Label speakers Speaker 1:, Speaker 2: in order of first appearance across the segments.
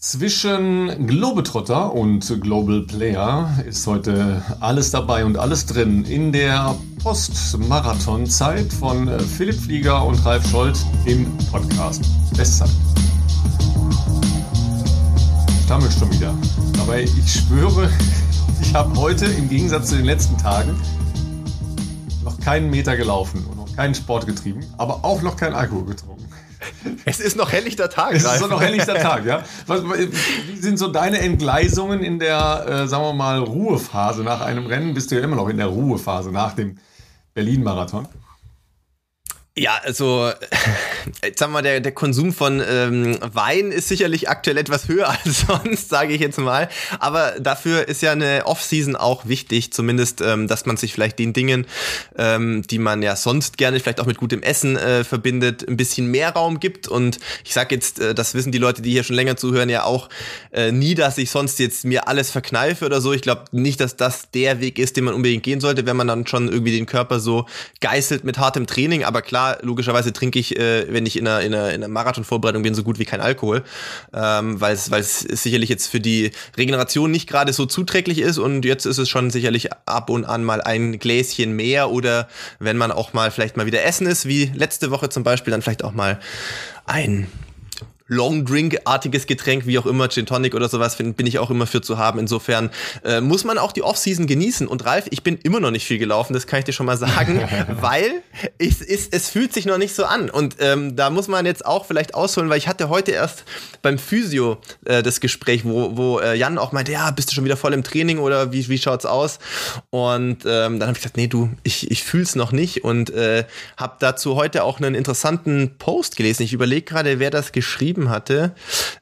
Speaker 1: Zwischen Globetrotter und Global Player ist heute alles dabei und alles drin in der Post-Marathon-Zeit von Philipp Flieger und Ralf Scholz im Podcast. Bestzeit. Stammelt schon wieder. Aber ich schwöre, ich habe heute im Gegensatz zu den letzten Tagen noch keinen Meter gelaufen und noch keinen Sport getrieben, aber auch noch kein Alkohol getrunken.
Speaker 2: Es ist noch helllichter Tag.
Speaker 1: Es ist noch helllichter Tag, ja. Was, wie sind so deine Entgleisungen in der, äh, sagen wir mal, Ruhephase nach einem Rennen? Bist du ja immer noch in der Ruhephase nach dem Berlin-Marathon?
Speaker 2: Ja, also jetzt sagen wir, der, der Konsum von ähm, Wein ist sicherlich aktuell etwas höher als sonst, sage ich jetzt mal. Aber dafür ist ja eine Off-Season auch wichtig, zumindest, ähm, dass man sich vielleicht den Dingen, ähm, die man ja sonst gerne vielleicht auch mit gutem Essen äh, verbindet, ein bisschen mehr Raum gibt. Und ich sage jetzt, äh, das wissen die Leute, die hier schon länger zuhören, ja auch äh, nie, dass ich sonst jetzt mir alles verkneife oder so. Ich glaube nicht, dass das der Weg ist, den man unbedingt gehen sollte, wenn man dann schon irgendwie den Körper so geißelt mit hartem Training. Aber klar, logischerweise trinke ich, äh, wenn ich in einer, in einer, in einer Marathonvorbereitung bin, so gut wie kein Alkohol, ähm, weil es weil es sicherlich jetzt für die Regeneration nicht gerade so zuträglich ist. Und jetzt ist es schon sicherlich ab und an mal ein Gläschen mehr oder wenn man auch mal vielleicht mal wieder essen ist, wie letzte Woche zum Beispiel, dann vielleicht auch mal ein Long Drink-artiges Getränk, wie auch immer, Gin Tonic oder sowas, find, bin ich auch immer für zu haben. Insofern äh, muss man auch die Off-Season genießen. Und Ralf, ich bin immer noch nicht viel gelaufen, das kann ich dir schon mal sagen, weil es, es, es fühlt sich noch nicht so an. Und ähm, da muss man jetzt auch vielleicht ausholen, weil ich hatte heute erst beim Physio äh, das Gespräch, wo, wo äh, Jan auch meinte, ja, bist du schon wieder voll im Training oder wie, wie schaut's aus? Und ähm, dann habe ich gesagt, nee, du, ich, ich fühl's noch nicht und äh, habe dazu heute auch einen interessanten Post gelesen. Ich überlege gerade, wer das geschrieben geschrieben hatte.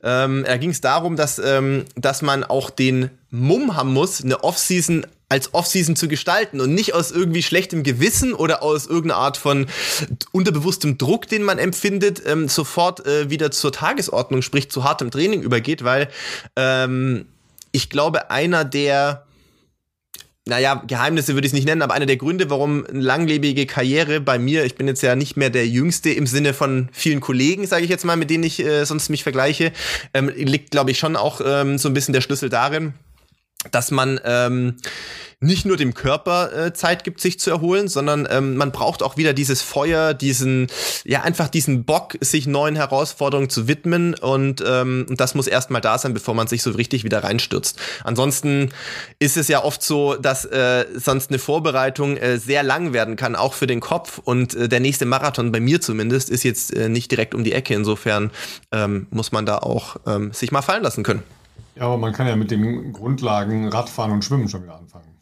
Speaker 2: Ähm, da ging es darum, dass, ähm, dass man auch den Mumm haben muss, eine Offseason als Offseason zu gestalten und nicht aus irgendwie schlechtem Gewissen oder aus irgendeiner Art von unterbewusstem Druck, den man empfindet, ähm, sofort äh, wieder zur Tagesordnung, sprich zu hartem Training übergeht, weil ähm, ich glaube, einer der naja, Geheimnisse würde ich es nicht nennen, aber einer der Gründe, warum eine langlebige Karriere bei mir, ich bin jetzt ja nicht mehr der Jüngste im Sinne von vielen Kollegen, sage ich jetzt mal, mit denen ich äh, sonst mich vergleiche, ähm, liegt, glaube ich, schon auch ähm, so ein bisschen der Schlüssel darin, dass man ähm, nicht nur dem Körper äh, Zeit gibt, sich zu erholen, sondern ähm, man braucht auch wieder dieses Feuer, diesen, ja, einfach diesen Bock, sich neuen Herausforderungen zu widmen und ähm, das muss erstmal da sein, bevor man sich so richtig wieder reinstürzt. Ansonsten ist es ja oft so, dass äh, sonst eine Vorbereitung äh, sehr lang werden kann, auch für den Kopf und äh, der nächste Marathon, bei mir zumindest, ist jetzt äh, nicht direkt um die Ecke. Insofern ähm, muss man da auch ähm, sich mal fallen lassen können.
Speaker 1: Ja, aber man kann ja mit den Grundlagen Radfahren und Schwimmen schon wieder anfangen.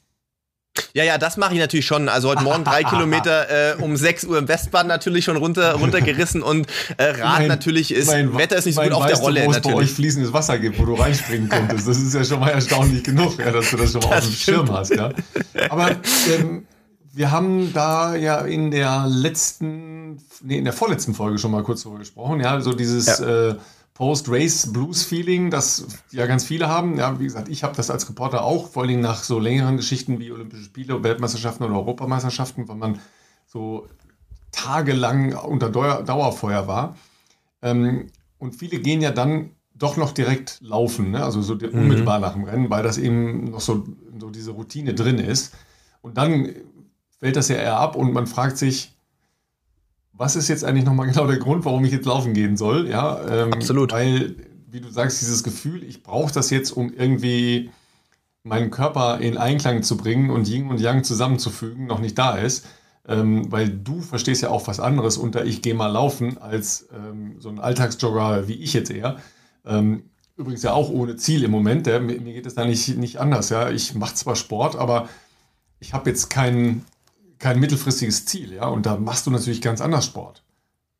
Speaker 2: Ja, ja, das mache ich natürlich schon. Also heute Morgen drei Kilometer äh, um 6 Uhr im Westbahn natürlich schon runter, runtergerissen und äh, Rad mein, natürlich ist, mein, Wetter ist nicht so gut auf der Rolle
Speaker 1: du, wo
Speaker 2: natürlich.
Speaker 1: es bei euch fließendes Wasser gibt, wo du reinspringen könntest. Das ist ja schon mal erstaunlich genug, ja, dass du das schon mal das auf dem Schirm hast. Ja. Aber ähm, wir haben da ja in der letzten, nee, in der vorletzten Folge schon mal kurz darüber gesprochen, ja, so dieses ja. äh, Post-Race-Blues-Feeling, das ja ganz viele haben. Ja, wie gesagt, ich habe das als Reporter auch, vor allem nach so längeren Geschichten wie Olympische Spiele, Weltmeisterschaften oder Europameisterschaften, weil man so tagelang unter Dauerfeuer war. Ähm, und viele gehen ja dann doch noch direkt laufen, ne? also so mhm. unmittelbar nach dem Rennen, weil das eben noch so, so diese Routine drin ist. Und dann fällt das ja eher ab und man fragt sich, was ist jetzt eigentlich nochmal genau der Grund, warum ich jetzt laufen gehen soll? Ja,
Speaker 2: ähm, Absolut.
Speaker 1: Weil, wie du sagst, dieses Gefühl, ich brauche das jetzt, um irgendwie meinen Körper in Einklang zu bringen und Yin und Yang zusammenzufügen, noch nicht da ist. Ähm, weil du verstehst ja auch was anderes unter ich gehe mal laufen als ähm, so ein Alltagsjogger wie ich jetzt eher. Ähm, übrigens ja auch ohne Ziel im Moment. Der, mir, mir, geht es da nicht, nicht anders. Ja? Ich mache zwar Sport, aber ich habe jetzt keinen kein mittelfristiges Ziel, ja. Und da machst du natürlich ganz anders Sport.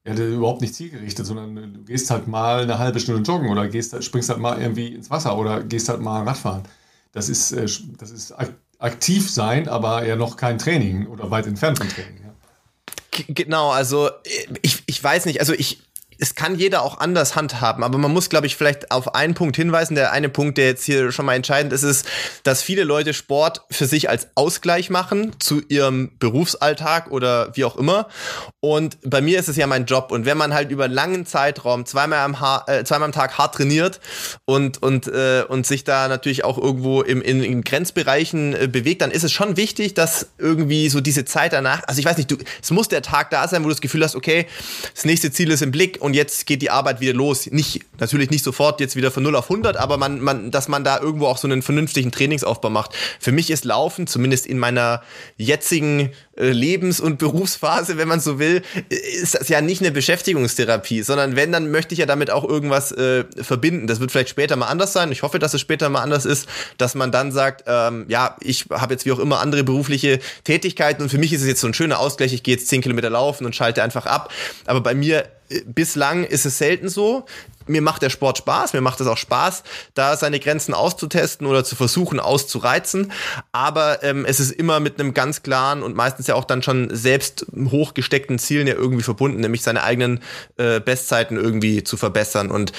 Speaker 1: Ja, überhaupt nicht zielgerichtet, sondern du gehst halt mal eine halbe Stunde joggen oder gehst, springst halt mal irgendwie ins Wasser oder gehst halt mal Radfahren. Das ist, äh, das ist aktiv sein, aber ja noch kein Training oder weit entfernt vom Training. Ja.
Speaker 2: Genau, also ich, ich weiß nicht, also ich, es kann jeder auch anders handhaben, aber man muss, glaube ich, vielleicht auf einen Punkt hinweisen. Der eine Punkt, der jetzt hier schon mal entscheidend ist, ist, dass viele Leute Sport für sich als Ausgleich machen zu ihrem Berufsalltag oder wie auch immer. Und bei mir ist es ja mein Job. Und wenn man halt über einen langen Zeitraum zweimal am, ha äh, zweimal am Tag hart trainiert und, und, äh, und sich da natürlich auch irgendwo im, in, in Grenzbereichen äh, bewegt, dann ist es schon wichtig, dass irgendwie so diese Zeit danach, also ich weiß nicht, du, es muss der Tag da sein, wo du das Gefühl hast, okay, das nächste Ziel ist im Blick und jetzt geht die Arbeit wieder los. Nicht, natürlich nicht sofort jetzt wieder von 0 auf 100, aber man, man, dass man da irgendwo auch so einen vernünftigen Trainingsaufbau macht. Für mich ist Laufen, zumindest in meiner jetzigen äh, Lebens- und Berufsphase, wenn man so will, ist das ja nicht eine Beschäftigungstherapie, sondern wenn, dann möchte ich ja damit auch irgendwas äh, verbinden. Das wird vielleicht später mal anders sein. Ich hoffe, dass es später mal anders ist, dass man dann sagt, ähm, ja, ich habe jetzt wie auch immer andere berufliche Tätigkeiten und für mich ist es jetzt so ein schöner Ausgleich. Ich gehe jetzt 10 Kilometer laufen und schalte einfach ab. Aber bei mir bislang ist es selten so. Mir macht der Sport Spaß, mir macht es auch Spaß, da seine Grenzen auszutesten oder zu versuchen auszureizen. Aber ähm, es ist immer mit einem ganz klaren und meistens ja auch dann schon selbst hochgesteckten Zielen ja irgendwie verbunden, nämlich seine eigenen äh, Bestzeiten irgendwie zu verbessern. Und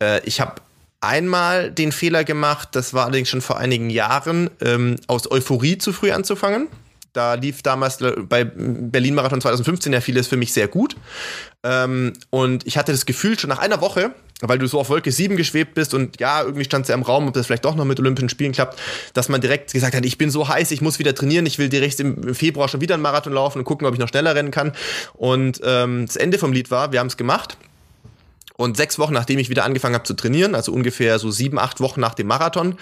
Speaker 2: äh, ich habe einmal den Fehler gemacht, das war allerdings schon vor einigen Jahren, ähm, aus Euphorie zu früh anzufangen. Da lief damals bei Berlin Marathon 2015 ja vieles für mich sehr gut. Ähm, und ich hatte das Gefühl schon nach einer Woche, weil du so auf Wolke 7 geschwebt bist und ja, irgendwie stand es ja im Raum, ob das vielleicht doch noch mit Olympischen Spielen klappt, dass man direkt gesagt hat, ich bin so heiß, ich muss wieder trainieren, ich will direkt im Februar schon wieder einen Marathon laufen und gucken, ob ich noch schneller rennen kann. Und ähm, das Ende vom Lied war, wir haben es gemacht. Und sechs Wochen, nachdem ich wieder angefangen habe zu trainieren, also ungefähr so sieben, acht Wochen nach dem Marathon,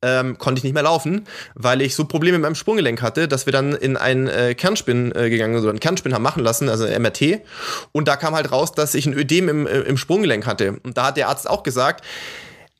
Speaker 2: ähm, konnte ich nicht mehr laufen, weil ich so Probleme mit meinem Sprunggelenk hatte, dass wir dann in einen äh, Kernspin äh, gegangen sind, einen Kernspin haben machen lassen, also MRT. Und da kam halt raus, dass ich ein Ödem im, äh, im Sprunggelenk hatte. Und da hat der Arzt auch gesagt,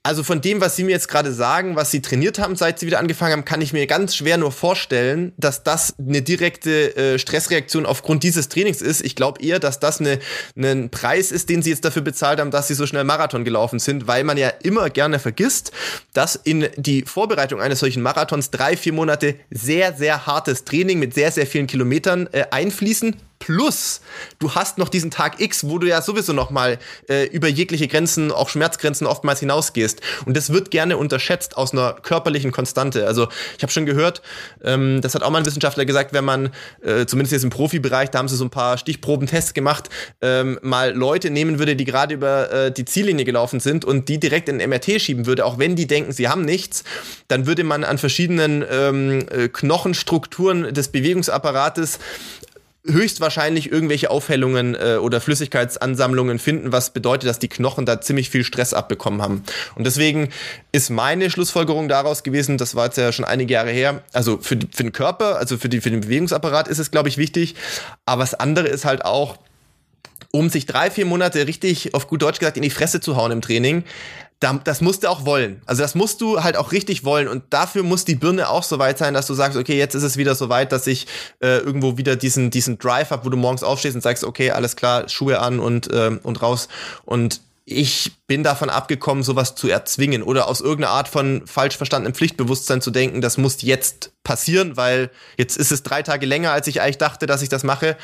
Speaker 2: also von dem, was Sie mir jetzt gerade sagen, was Sie trainiert haben, seit Sie wieder angefangen haben, kann ich mir ganz schwer nur vorstellen, dass das eine direkte äh, Stressreaktion aufgrund dieses Trainings ist. Ich glaube eher, dass das eine, ein Preis ist, den Sie jetzt dafür bezahlt haben, dass Sie so schnell Marathon gelaufen sind, weil man ja immer gerne vergisst, dass in die Vorbereitung eines solchen Marathons drei, vier Monate sehr, sehr hartes Training mit sehr, sehr vielen Kilometern äh, einfließen Plus, du hast noch diesen Tag X, wo du ja sowieso noch mal äh, über jegliche Grenzen, auch Schmerzgrenzen oftmals hinausgehst. Und das wird gerne unterschätzt aus einer körperlichen Konstante. Also ich habe schon gehört, ähm, das hat auch mal ein Wissenschaftler gesagt, wenn man, äh, zumindest jetzt im Profibereich, da haben sie so ein paar Stichprobentests gemacht, ähm, mal Leute nehmen würde, die gerade über äh, die Ziellinie gelaufen sind und die direkt in MRT schieben würde, auch wenn die denken, sie haben nichts, dann würde man an verschiedenen ähm, äh, Knochenstrukturen des Bewegungsapparates höchstwahrscheinlich irgendwelche Aufhellungen äh, oder Flüssigkeitsansammlungen finden, was bedeutet, dass die Knochen da ziemlich viel Stress abbekommen haben. Und deswegen ist meine Schlussfolgerung daraus gewesen, das war jetzt ja schon einige Jahre her, also für, für den Körper, also für, die, für den Bewegungsapparat ist es, glaube ich, wichtig. Aber das andere ist halt auch, um sich drei, vier Monate richtig, auf gut Deutsch gesagt, in die Fresse zu hauen im Training, das musst du auch wollen. Also das musst du halt auch richtig wollen. Und dafür muss die Birne auch so weit sein, dass du sagst, okay, jetzt ist es wieder so weit, dass ich äh, irgendwo wieder diesen, diesen Drive habe, wo du morgens aufstehst und sagst, okay, alles klar, Schuhe an und, äh, und raus. Und ich bin davon abgekommen, sowas zu erzwingen oder aus irgendeiner Art von falsch verstandenem Pflichtbewusstsein zu denken, das muss jetzt passieren, weil jetzt ist es drei Tage länger, als ich eigentlich dachte, dass ich das mache.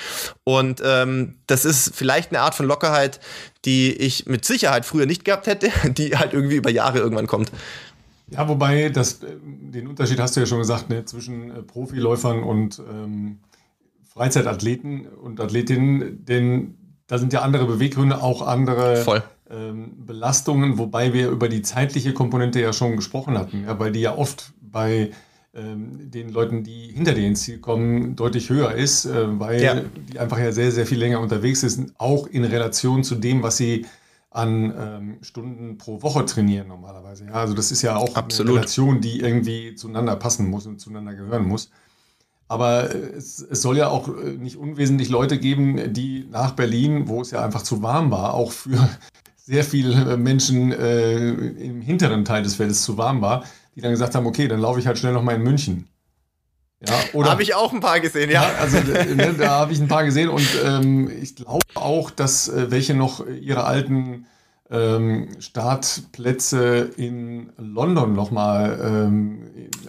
Speaker 2: Und ähm, das ist vielleicht eine Art von Lockerheit, die ich mit Sicherheit früher nicht gehabt hätte, die halt irgendwie über Jahre irgendwann kommt.
Speaker 1: Ja, wobei das, äh, den Unterschied hast du ja schon gesagt, ne, zwischen äh, Profiläufern und ähm, Freizeitathleten und Athletinnen, denn da sind ja andere Beweggründe, auch andere ähm, Belastungen, wobei wir über die zeitliche Komponente ja schon gesprochen hatten, ja, weil die ja oft bei ähm, den Leuten, die hinter dir ins Ziel kommen, deutlich höher ist, äh, weil ja. die einfach ja sehr, sehr viel länger unterwegs sind, auch in Relation zu dem, was sie an ähm, Stunden pro Woche trainieren normalerweise. Ja, also das ist ja auch
Speaker 2: Absolut.
Speaker 1: eine Relation, die irgendwie zueinander passen muss und zueinander gehören muss. Aber es, es, soll ja auch äh, nicht unwesentlich Leute geben, die nach Berlin, wo es ja einfach zu warm war, auch für sehr viele Menschen äh, im hinteren Teil des Feldes zu warm war, die dann gesagt haben, okay, dann laufe ich halt schnell nochmal in München.
Speaker 2: Ja, oder habe ich auch ein paar gesehen, ja. ja
Speaker 1: also ne, da habe ich ein paar gesehen und ähm, ich glaube auch, dass äh, welche noch ihre alten ähm, Startplätze in London nochmal ähm,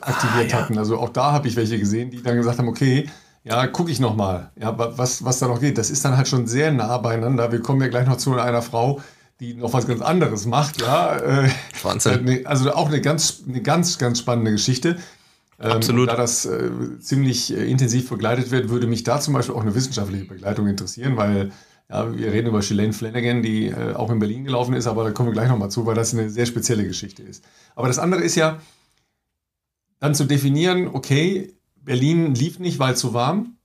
Speaker 1: aktiviert ah, ja. hatten. Also auch da habe ich welche gesehen, die dann gesagt haben, okay, ja, gucke ich nochmal, ja, was, was da noch geht. Das ist dann halt schon sehr nah beieinander. Wir kommen ja gleich noch zu einer Frau, die noch was ganz anderes macht, ja. Äh, Wahnsinn. Also auch eine ganz, eine ganz, ganz spannende Geschichte. Ähm, Absolut. da das äh, ziemlich äh, intensiv begleitet wird, würde mich da zum Beispiel auch eine wissenschaftliche Begleitung interessieren, weil ja, wir reden über Shalane Flanagan, die äh, auch in Berlin gelaufen ist, aber da kommen wir gleich nochmal zu, weil das eine sehr spezielle Geschichte ist. Aber das andere ist ja, dann zu definieren, okay, Berlin lief nicht, weil zu warm.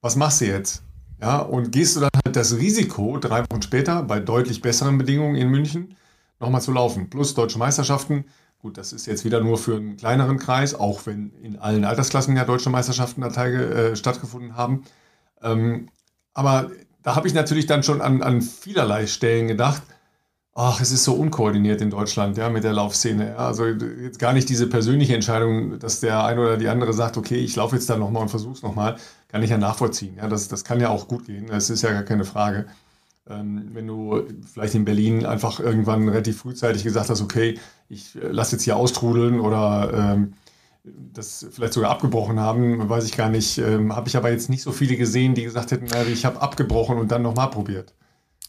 Speaker 1: Was machst du jetzt? Ja, und gehst du dann halt das Risiko, drei Wochen später, bei deutlich besseren Bedingungen in München, nochmal zu laufen. Plus deutsche Meisterschaften. Gut, das ist jetzt wieder nur für einen kleineren Kreis, auch wenn in allen Altersklassen ja deutsche Meisterschaften äh, stattgefunden haben. Ähm, aber da habe ich natürlich dann schon an, an vielerlei Stellen gedacht, ach, es ist so unkoordiniert in Deutschland, ja, mit der Laufszene. Ja. Also jetzt gar nicht diese persönliche Entscheidung, dass der eine oder die andere sagt, okay, ich laufe jetzt da nochmal und versuche es nochmal, kann ich ja nachvollziehen. Ja, das, das kann ja auch gut gehen, das ist ja gar keine Frage. Ähm, wenn du vielleicht in Berlin einfach irgendwann relativ frühzeitig gesagt hast, okay, ich äh, lasse jetzt hier austrudeln oder ähm, das vielleicht sogar abgebrochen haben, weiß ich gar nicht. Ähm, habe ich aber jetzt nicht so viele gesehen, die gesagt hätten, na, ich habe abgebrochen und dann nochmal probiert.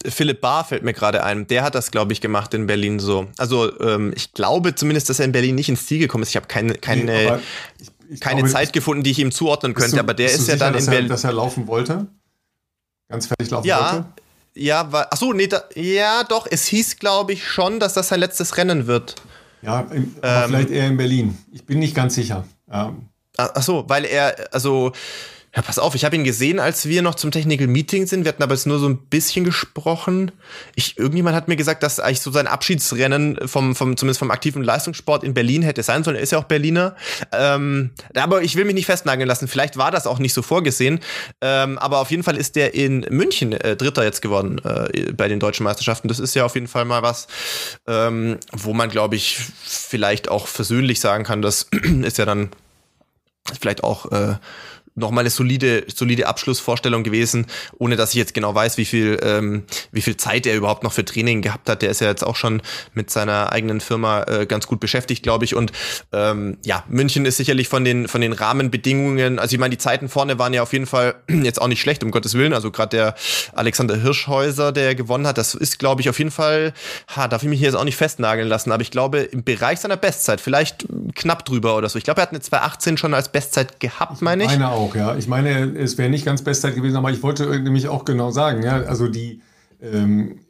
Speaker 2: Philipp Barr fällt mir gerade ein. Der hat das, glaube ich, gemacht in Berlin so. Also ähm, ich glaube zumindest, dass er in Berlin nicht ins Ziel gekommen ist. Ich habe keine, keine, nee, ich, ich keine glaube, Zeit gefunden, die ich ihm zuordnen könnte. Du, aber der ist ja sicher, dann in
Speaker 1: Berlin. Dass er laufen wollte? Ganz fertig laufen
Speaker 2: ja,
Speaker 1: wollte?
Speaker 2: Ja, war, achso, nee, da, ja, doch. Es hieß, glaube ich, schon, dass das sein letztes Rennen wird.
Speaker 1: Ja, in, ähm, vielleicht eher in Berlin. Ich bin nicht ganz sicher. Ja.
Speaker 2: Ach so, weil er, also ja, pass auf, ich habe ihn gesehen, als wir noch zum Technical Meeting sind. Wir hatten aber jetzt nur so ein bisschen gesprochen. Ich, irgendjemand hat mir gesagt, dass eigentlich so sein Abschiedsrennen vom, vom, zumindest vom aktiven Leistungssport in Berlin hätte sein sollen. Er ist ja auch Berliner. Ähm, aber ich will mich nicht festnageln lassen. Vielleicht war das auch nicht so vorgesehen. Ähm, aber auf jeden Fall ist der in München äh, Dritter jetzt geworden äh, bei den deutschen Meisterschaften. Das ist ja auf jeden Fall mal was, ähm, wo man, glaube ich, vielleicht auch versöhnlich sagen kann, das ist ja dann vielleicht auch äh, nochmal eine solide, solide Abschlussvorstellung gewesen, ohne dass ich jetzt genau weiß, wie viel, ähm, wie viel Zeit er überhaupt noch für Training gehabt hat. Der ist ja jetzt auch schon mit seiner eigenen Firma äh, ganz gut beschäftigt, glaube ich. Und ähm, ja, München ist sicherlich von den, von den Rahmenbedingungen, also ich meine, die Zeiten vorne waren ja auf jeden Fall jetzt auch nicht schlecht, um Gottes Willen. Also gerade der Alexander Hirschhäuser, der gewonnen hat, das ist, glaube ich, auf jeden Fall, ha, darf ich mich hier jetzt auch nicht festnageln lassen, aber ich glaube, im Bereich seiner Bestzeit, vielleicht knapp drüber oder so. Ich glaube, er hat eine 218 schon als Bestzeit gehabt, meine ich.
Speaker 1: Meine auch auch, ja. Ich meine, es wäre nicht ganz Bestzeit gewesen, aber ich wollte nämlich auch genau sagen, ja, also die, ähm,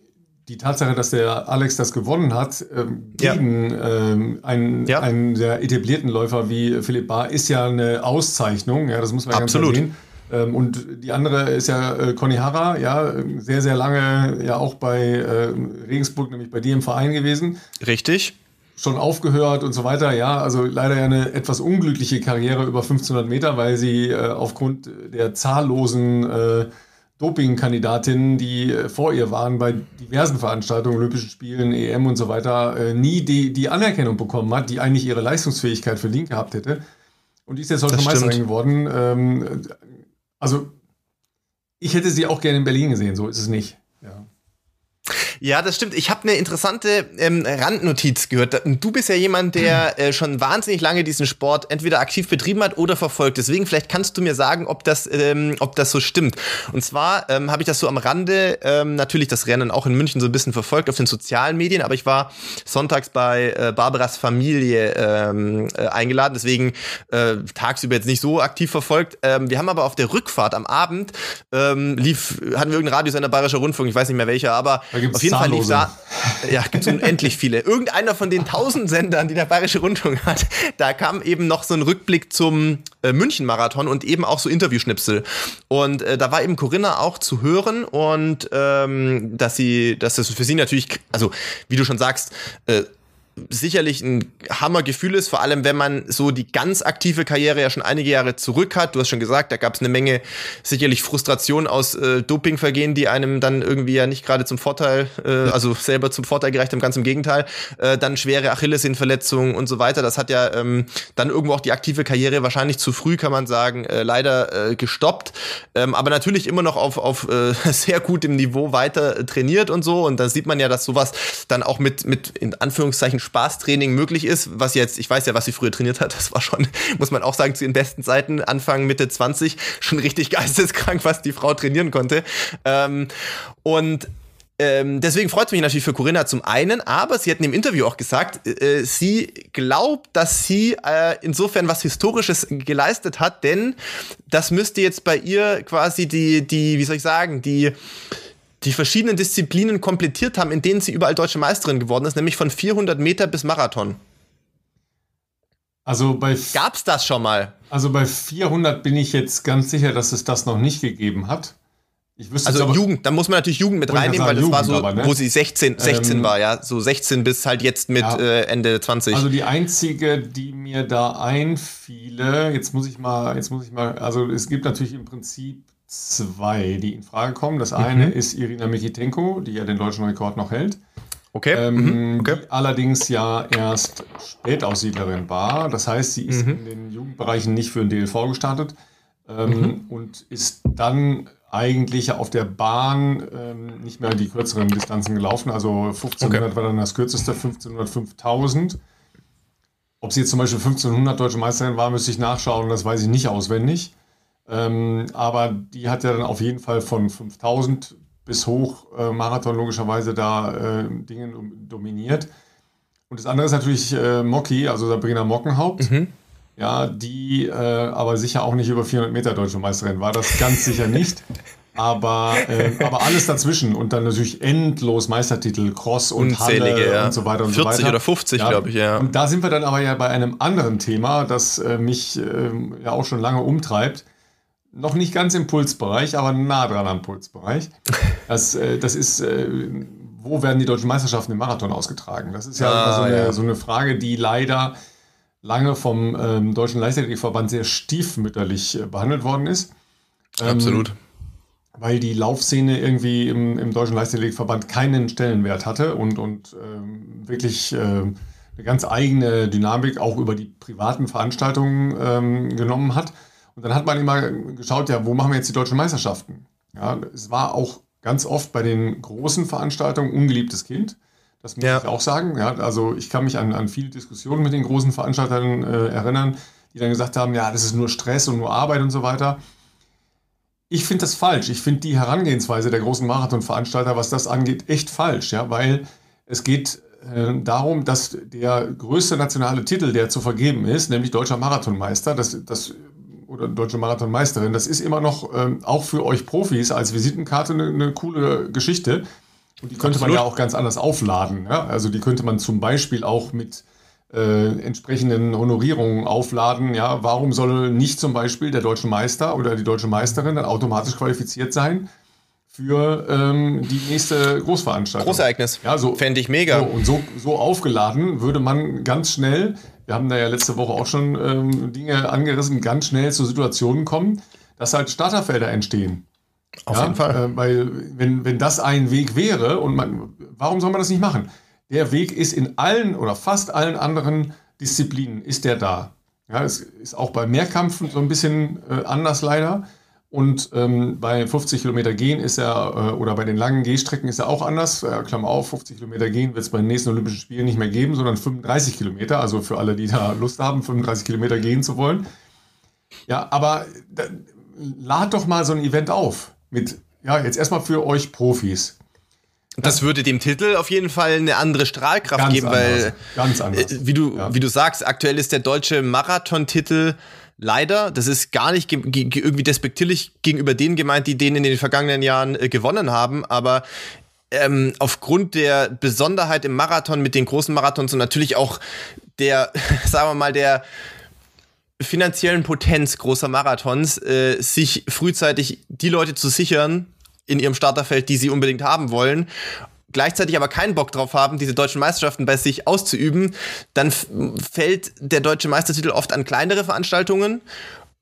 Speaker 1: die Tatsache, dass der Alex das gewonnen hat, ähm, gegen ja. ähm, einen, ja. einen der etablierten Läufer wie Philipp Bahr, ist ja eine Auszeichnung, ja, das muss man
Speaker 2: Absolut.
Speaker 1: ganz sehen. Ähm, und die andere ist ja äh, Conny Harrer, ja, sehr, sehr lange ja auch bei äh, Regensburg, nämlich bei dir im Verein gewesen.
Speaker 2: Richtig
Speaker 1: schon aufgehört und so weiter. Ja, also leider ja eine etwas unglückliche Karriere über 1500 Meter, weil sie äh, aufgrund der zahllosen äh, Doping-Kandidatinnen, die äh, vor ihr waren bei diversen Veranstaltungen, Olympischen Spielen, EM und so weiter, äh, nie die, die Anerkennung bekommen hat, die eigentlich ihre Leistungsfähigkeit verdient gehabt hätte. Und die ist jetzt heute Meisterin geworden. Ähm, also ich hätte sie auch gerne in Berlin gesehen, so ist es nicht. Ja.
Speaker 2: Ja, das stimmt. Ich habe eine interessante ähm, Randnotiz gehört. Du bist ja jemand, der äh, schon wahnsinnig lange diesen Sport entweder aktiv betrieben hat oder verfolgt. Deswegen vielleicht kannst du mir sagen, ob das, ähm, ob das so stimmt. Und zwar ähm, habe ich das so am Rande ähm, natürlich das Rennen auch in München so ein bisschen verfolgt auf den sozialen Medien, aber ich war sonntags bei äh, Barbaras Familie ähm, äh, eingeladen, deswegen äh, tagsüber jetzt nicht so aktiv verfolgt. Ähm, wir haben aber auf der Rückfahrt am Abend ähm, lief, hatten wir irgendeinen Radiosender Bayerischer Rundfunk, ich weiß nicht mehr welcher, aber auf jeden Fall lief da, ja, gibt es unendlich viele. Irgendeiner von den tausend Sendern, die der Bayerische Rundfunk hat, da kam eben noch so ein Rückblick zum äh, München-Marathon und eben auch so Interviewschnipsel. Und äh, da war eben Corinna auch zu hören und ähm, dass sie, dass das für sie natürlich, also wie du schon sagst, äh, sicherlich ein Hammergefühl ist, vor allem wenn man so die ganz aktive Karriere ja schon einige Jahre zurück hat. Du hast schon gesagt, da gab es eine Menge sicherlich Frustration aus äh, Dopingvergehen, die einem dann irgendwie ja nicht gerade zum Vorteil, äh, also selber zum Vorteil gereicht haben, ganz im Gegenteil. Äh, dann schwere Achillessehnenverletzungen und so weiter. Das hat ja ähm, dann irgendwo auch die aktive Karriere wahrscheinlich zu früh, kann man sagen, äh, leider äh, gestoppt. Ähm, aber natürlich immer noch auf, auf äh, sehr gutem Niveau weiter trainiert und so. Und da sieht man ja, dass sowas dann auch mit, mit in Anführungszeichen Spaßtraining möglich ist, was jetzt, ich weiß ja, was sie früher trainiert hat, das war schon, muss man auch sagen, zu ihren besten Zeiten, Anfang, Mitte 20, schon richtig geisteskrank, was die Frau trainieren konnte. Ähm, und ähm, deswegen freut es mich natürlich für Corinna zum einen, aber sie hat in dem Interview auch gesagt, äh, sie glaubt, dass sie äh, insofern was Historisches geleistet hat, denn das müsste jetzt bei ihr quasi die, die, wie soll ich sagen, die die verschiedenen Disziplinen komplettiert haben, in denen sie überall deutsche Meisterin geworden ist, nämlich von 400 Meter bis Marathon.
Speaker 1: Also bei
Speaker 2: gab's das schon mal?
Speaker 1: Also bei 400 bin ich jetzt ganz sicher, dass es das noch nicht gegeben hat.
Speaker 2: also aber, Jugend, da muss man natürlich Jugend mit reinnehmen, sagen, weil das Jugend war so, aber, ne? wo sie 16, 16 ähm, war, ja, so 16 bis halt jetzt mit ja, äh, Ende 20.
Speaker 1: Also die einzige, die mir da einfiele, jetzt muss ich mal, jetzt muss ich mal, also es gibt natürlich im Prinzip zwei, die in Frage kommen. Das eine mhm. ist Irina Mikitenko, die ja den deutschen Rekord noch hält.
Speaker 2: Okay.
Speaker 1: Ähm, mhm. okay. Die allerdings ja erst Spätaussiedlerin war. Das heißt, sie ist mhm. in den Jugendbereichen nicht für den DLV gestartet ähm, mhm. und ist dann eigentlich auf der Bahn ähm, nicht mehr die kürzeren Distanzen gelaufen. Also 1500 okay. war dann das kürzeste, 1500, 5000. Ob sie jetzt zum Beispiel 1500 deutsche Meisterin war, müsste ich nachschauen, das weiß ich nicht auswendig. Ähm, aber die hat ja dann auf jeden Fall von 5000 bis hoch äh, Marathon logischerweise da äh, Dinge dominiert. Und das andere ist natürlich äh, Mocky, also Sabrina Mockenhaupt. Mhm. Ja, die äh, aber sicher auch nicht über 400 Meter deutsche Meisterin war, das ganz sicher nicht. Aber, äh, aber alles dazwischen und dann natürlich endlos Meistertitel, Cross und Unzählige, Halle
Speaker 2: ja.
Speaker 1: und so weiter und
Speaker 2: 40
Speaker 1: so weiter.
Speaker 2: oder 50, ja. glaube ich, ja.
Speaker 1: Und da sind wir dann aber ja bei einem anderen Thema, das äh, mich äh, ja auch schon lange umtreibt noch nicht ganz im Pulsbereich, aber nah dran am Pulsbereich. Das, äh, das ist, äh, wo werden die deutschen Meisterschaften im Marathon ausgetragen? Das ist ja, ah, so, eine, ja. so, eine, Frage, die leider lange vom ähm, Deutschen Leichtathletikverband sehr stiefmütterlich äh, behandelt worden ist.
Speaker 2: Ähm, Absolut.
Speaker 1: Weil die Laufszene irgendwie im, im Deutschen Leichtathletikverband keinen Stellenwert hatte und, und ähm, wirklich äh, eine ganz eigene Dynamik auch über die privaten Veranstaltungen ähm, genommen hat. Und dann hat man immer geschaut, ja, wo machen wir jetzt die deutschen Meisterschaften? Ja, es war auch ganz oft bei den großen Veranstaltungen ungeliebtes Kind. Das muss ja. ich auch sagen. Ja, also ich kann mich an, an viele Diskussionen mit den großen Veranstaltern äh, erinnern, die dann gesagt haben, ja, das ist nur Stress und nur Arbeit und so weiter. Ich finde das falsch. Ich finde die Herangehensweise der großen Marathonveranstalter, was das angeht, echt falsch, ja, weil es geht äh, darum, dass der größte nationale Titel, der zu vergeben ist, nämlich deutscher Marathonmeister, das, das oder deutsche Marathonmeisterin. Das ist immer noch ähm, auch für euch Profis als Visitenkarte eine, eine coole Geschichte. Und die könnte Absolut. man ja auch ganz anders aufladen. Ja? Also die könnte man zum Beispiel auch mit äh, entsprechenden Honorierungen aufladen. Ja, warum soll nicht zum Beispiel der deutsche Meister oder die deutsche Meisterin dann automatisch qualifiziert sein für ähm, die nächste Großveranstaltung?
Speaker 2: Großereignis.
Speaker 1: Ja, so
Speaker 2: fände ich mega.
Speaker 1: So, und so, so aufgeladen würde man ganz schnell wir haben da ja letzte Woche auch schon ähm, Dinge angerissen, ganz schnell zu Situationen kommen, dass halt Starterfelder entstehen.
Speaker 2: Auf ja? jeden Fall.
Speaker 1: Äh, weil, wenn, wenn das ein Weg wäre, und man, warum soll man das nicht machen? Der Weg ist in allen oder fast allen anderen Disziplinen, ist der da. Ja, es ist auch bei Mehrkampfen so ein bisschen äh, anders leider. Und ähm, bei 50 Kilometer gehen ist er, äh, oder bei den langen Gehstrecken ist er auch anders. Äh, Klammer auf, 50 Kilometer gehen wird es bei den nächsten Olympischen Spielen nicht mehr geben, sondern 35 Kilometer. Also für alle, die da Lust haben, 35 Kilometer gehen zu wollen. Ja, aber da, lad doch mal so ein Event auf. Mit, ja, jetzt erstmal für euch Profis.
Speaker 2: Das würde dem Titel auf jeden Fall eine andere Strahlkraft ganz geben, anders, weil,
Speaker 1: ganz anders.
Speaker 2: Äh, wie, du, ja. wie du sagst, aktuell ist der deutsche Marathon-Titel leider, das ist gar nicht irgendwie despektierlich gegenüber denen gemeint, die den in den vergangenen Jahren äh, gewonnen haben, aber ähm, aufgrund der Besonderheit im Marathon mit den großen Marathons und natürlich auch der, sagen wir mal, der finanziellen Potenz großer Marathons, äh, sich frühzeitig die Leute zu sichern in ihrem Starterfeld, die sie unbedingt haben wollen gleichzeitig aber keinen Bock drauf haben, diese deutschen Meisterschaften bei sich auszuüben, dann fällt der deutsche Meistertitel oft an kleinere Veranstaltungen.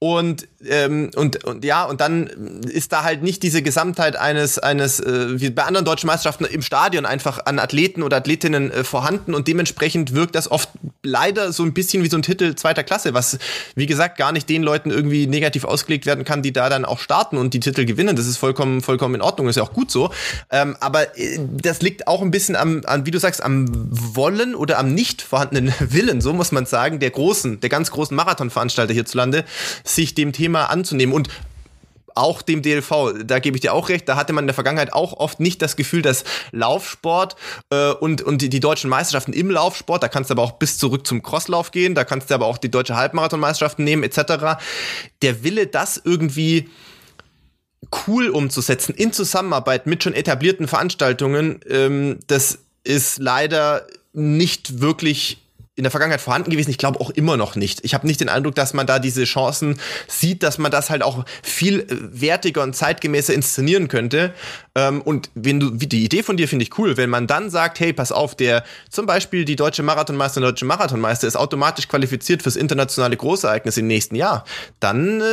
Speaker 2: Und, ähm, und, und ja, und dann ist da halt nicht diese Gesamtheit eines, eines äh, wie bei anderen deutschen Meisterschaften im Stadion einfach an Athleten oder Athletinnen äh, vorhanden und dementsprechend wirkt das oft leider so ein bisschen wie so ein Titel zweiter Klasse, was, wie gesagt, gar nicht den Leuten irgendwie negativ ausgelegt werden kann, die da dann auch starten und die Titel gewinnen. Das ist vollkommen, vollkommen in Ordnung, ist ja auch gut so. Ähm, aber äh, das liegt auch ein bisschen am, an, wie du sagst, am Wollen oder am nicht vorhandenen Willen, so muss man sagen, der großen, der ganz großen Marathonveranstalter hierzulande, sich dem Thema anzunehmen. Und auch dem DLV, da gebe ich dir auch recht, da hatte man in der Vergangenheit auch oft nicht das Gefühl, dass Laufsport äh, und, und die, die deutschen Meisterschaften im Laufsport, da kannst du aber auch bis zurück zum Crosslauf gehen, da kannst du aber auch die deutsche Halbmarathonmeisterschaften nehmen, etc. Der Wille, das irgendwie cool umzusetzen in Zusammenarbeit mit schon etablierten Veranstaltungen, ähm, das ist leider nicht wirklich in der Vergangenheit vorhanden gewesen. Ich glaube auch immer noch nicht. Ich habe nicht den Eindruck, dass man da diese Chancen sieht, dass man das halt auch viel äh, wertiger und zeitgemäßer inszenieren könnte. Ähm, und wenn du, wie die Idee von dir finde ich cool, wenn man dann sagt, hey, pass auf, der zum Beispiel die deutsche Marathonmeister und deutsche Marathonmeister ist automatisch qualifiziert fürs internationale Großereignis im nächsten Jahr, dann äh,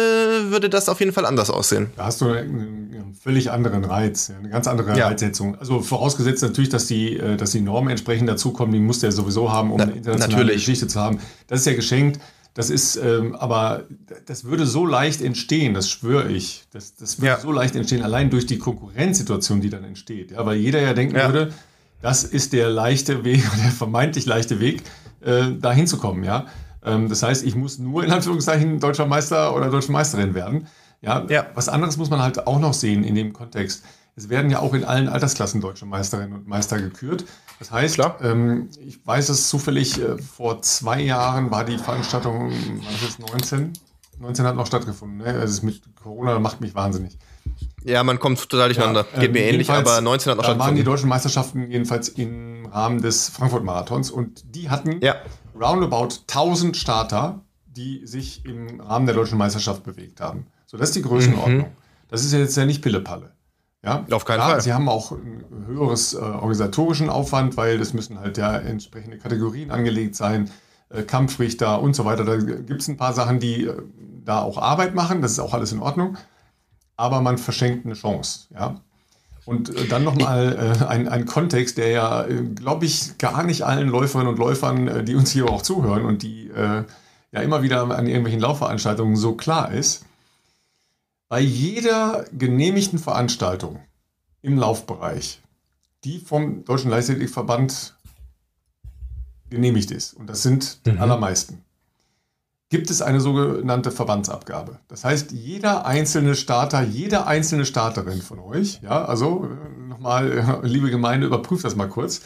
Speaker 2: würde das auf jeden Fall anders aussehen.
Speaker 1: Da hast du einen völlig anderen Reiz, eine ganz andere ja. Reizsetzung. Also vorausgesetzt natürlich, dass die, äh, dass die Normen entsprechend dazukommen, die muss der sowieso haben, um Na, eine internationale Natürlich. Geschichte zu haben. Das ist ja geschenkt. Das ist, ähm, aber das würde so leicht entstehen, das schwöre ich. Das, das würde ja. so leicht entstehen, allein durch die Konkurrenzsituation, die dann entsteht. Ja, weil jeder ja denken ja. würde, das ist der leichte Weg, der vermeintlich leichte Weg, äh, da hinzukommen, ja. Ähm, das heißt, ich muss nur in Anführungszeichen deutscher Meister oder deutsche Meisterin werden. Ja, ja. Was anderes muss man halt auch noch sehen in dem Kontext. Es werden ja auch in allen Altersklassen deutsche Meisterinnen und Meister gekürt. Das heißt, ähm, ich weiß es zufällig, äh, vor zwei Jahren war die Veranstaltung, was ist 19? 19 hat noch stattgefunden. Ne? Also mit Corona macht mich wahnsinnig.
Speaker 2: Ja, man kommt total durcheinander. Ja, Geht ähm, mir ähnlich, aber 19 hat noch
Speaker 1: stattgefunden. Da waren die deutschen Meisterschaften jedenfalls im Rahmen des Frankfurt-Marathons und die hatten ja. roundabout 1000 Starter, die sich im Rahmen der deutschen Meisterschaft bewegt haben. So, das ist die Größenordnung. Mhm. Das ist jetzt ja nicht Pillepalle. Ja,
Speaker 2: auf keinen ja, Fall.
Speaker 1: Sie haben auch ein höheres äh, organisatorischen Aufwand, weil es müssen halt ja entsprechende Kategorien angelegt sein, äh, Kampfrichter und so weiter. Da gibt es ein paar Sachen, die äh, da auch Arbeit machen. Das ist auch alles in Ordnung. Aber man verschenkt eine Chance. Ja. Und äh, dann nochmal äh, ein, ein Kontext, der ja, äh, glaube ich, gar nicht allen Läuferinnen und Läufern, äh, die uns hier auch zuhören und die ja immer wieder an irgendwelchen Laufveranstaltungen so klar ist bei jeder genehmigten Veranstaltung im Laufbereich, die vom Deutschen Leichtathletikverband genehmigt ist, und das sind die mhm. allermeisten, gibt es eine sogenannte Verbandsabgabe. Das heißt, jeder einzelne Starter, jede einzelne Starterin von euch, ja, also äh, nochmal, liebe Gemeinde, überprüft das mal kurz.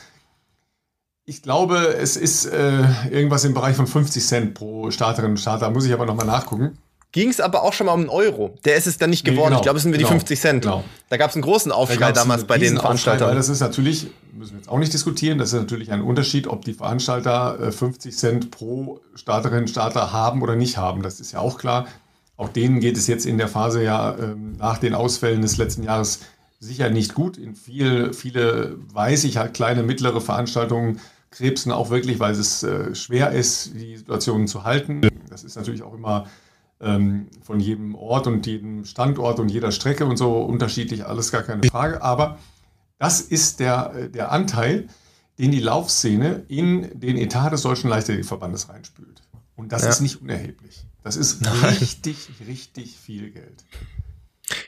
Speaker 1: Ich glaube, es ist äh, irgendwas im Bereich von 50 Cent pro Starterin und Starter, muss ich aber nochmal nachgucken
Speaker 2: ging es aber auch schon mal um einen Euro. Der ist es dann nicht geworden. Nee, genau, ich glaube, es sind wir genau, die 50 Cent. Genau. Da gab es einen großen Aufschrei damals bei den Veranstaltern.
Speaker 1: Weil das ist natürlich, müssen wir jetzt auch nicht diskutieren, das ist natürlich ein Unterschied, ob die Veranstalter 50 äh, Cent pro Starterin, Starter haben oder nicht haben. Das ist ja auch klar. Auch denen geht es jetzt in der Phase ja ähm, nach den Ausfällen des letzten Jahres sicher nicht gut. In viel, viele, weiß ich, halt kleine, mittlere Veranstaltungen krebsen auch wirklich, weil es äh, schwer ist, die Situationen zu halten. Das ist natürlich auch immer ähm, von jedem Ort und jedem Standort und jeder Strecke und so unterschiedlich, alles gar keine Frage. Aber das ist der, der Anteil, den die Laufszene in den Etat des Deutschen Leichtathletikverbandes reinspült. Und das ja. ist nicht unerheblich. Das ist Nein. richtig, richtig viel Geld.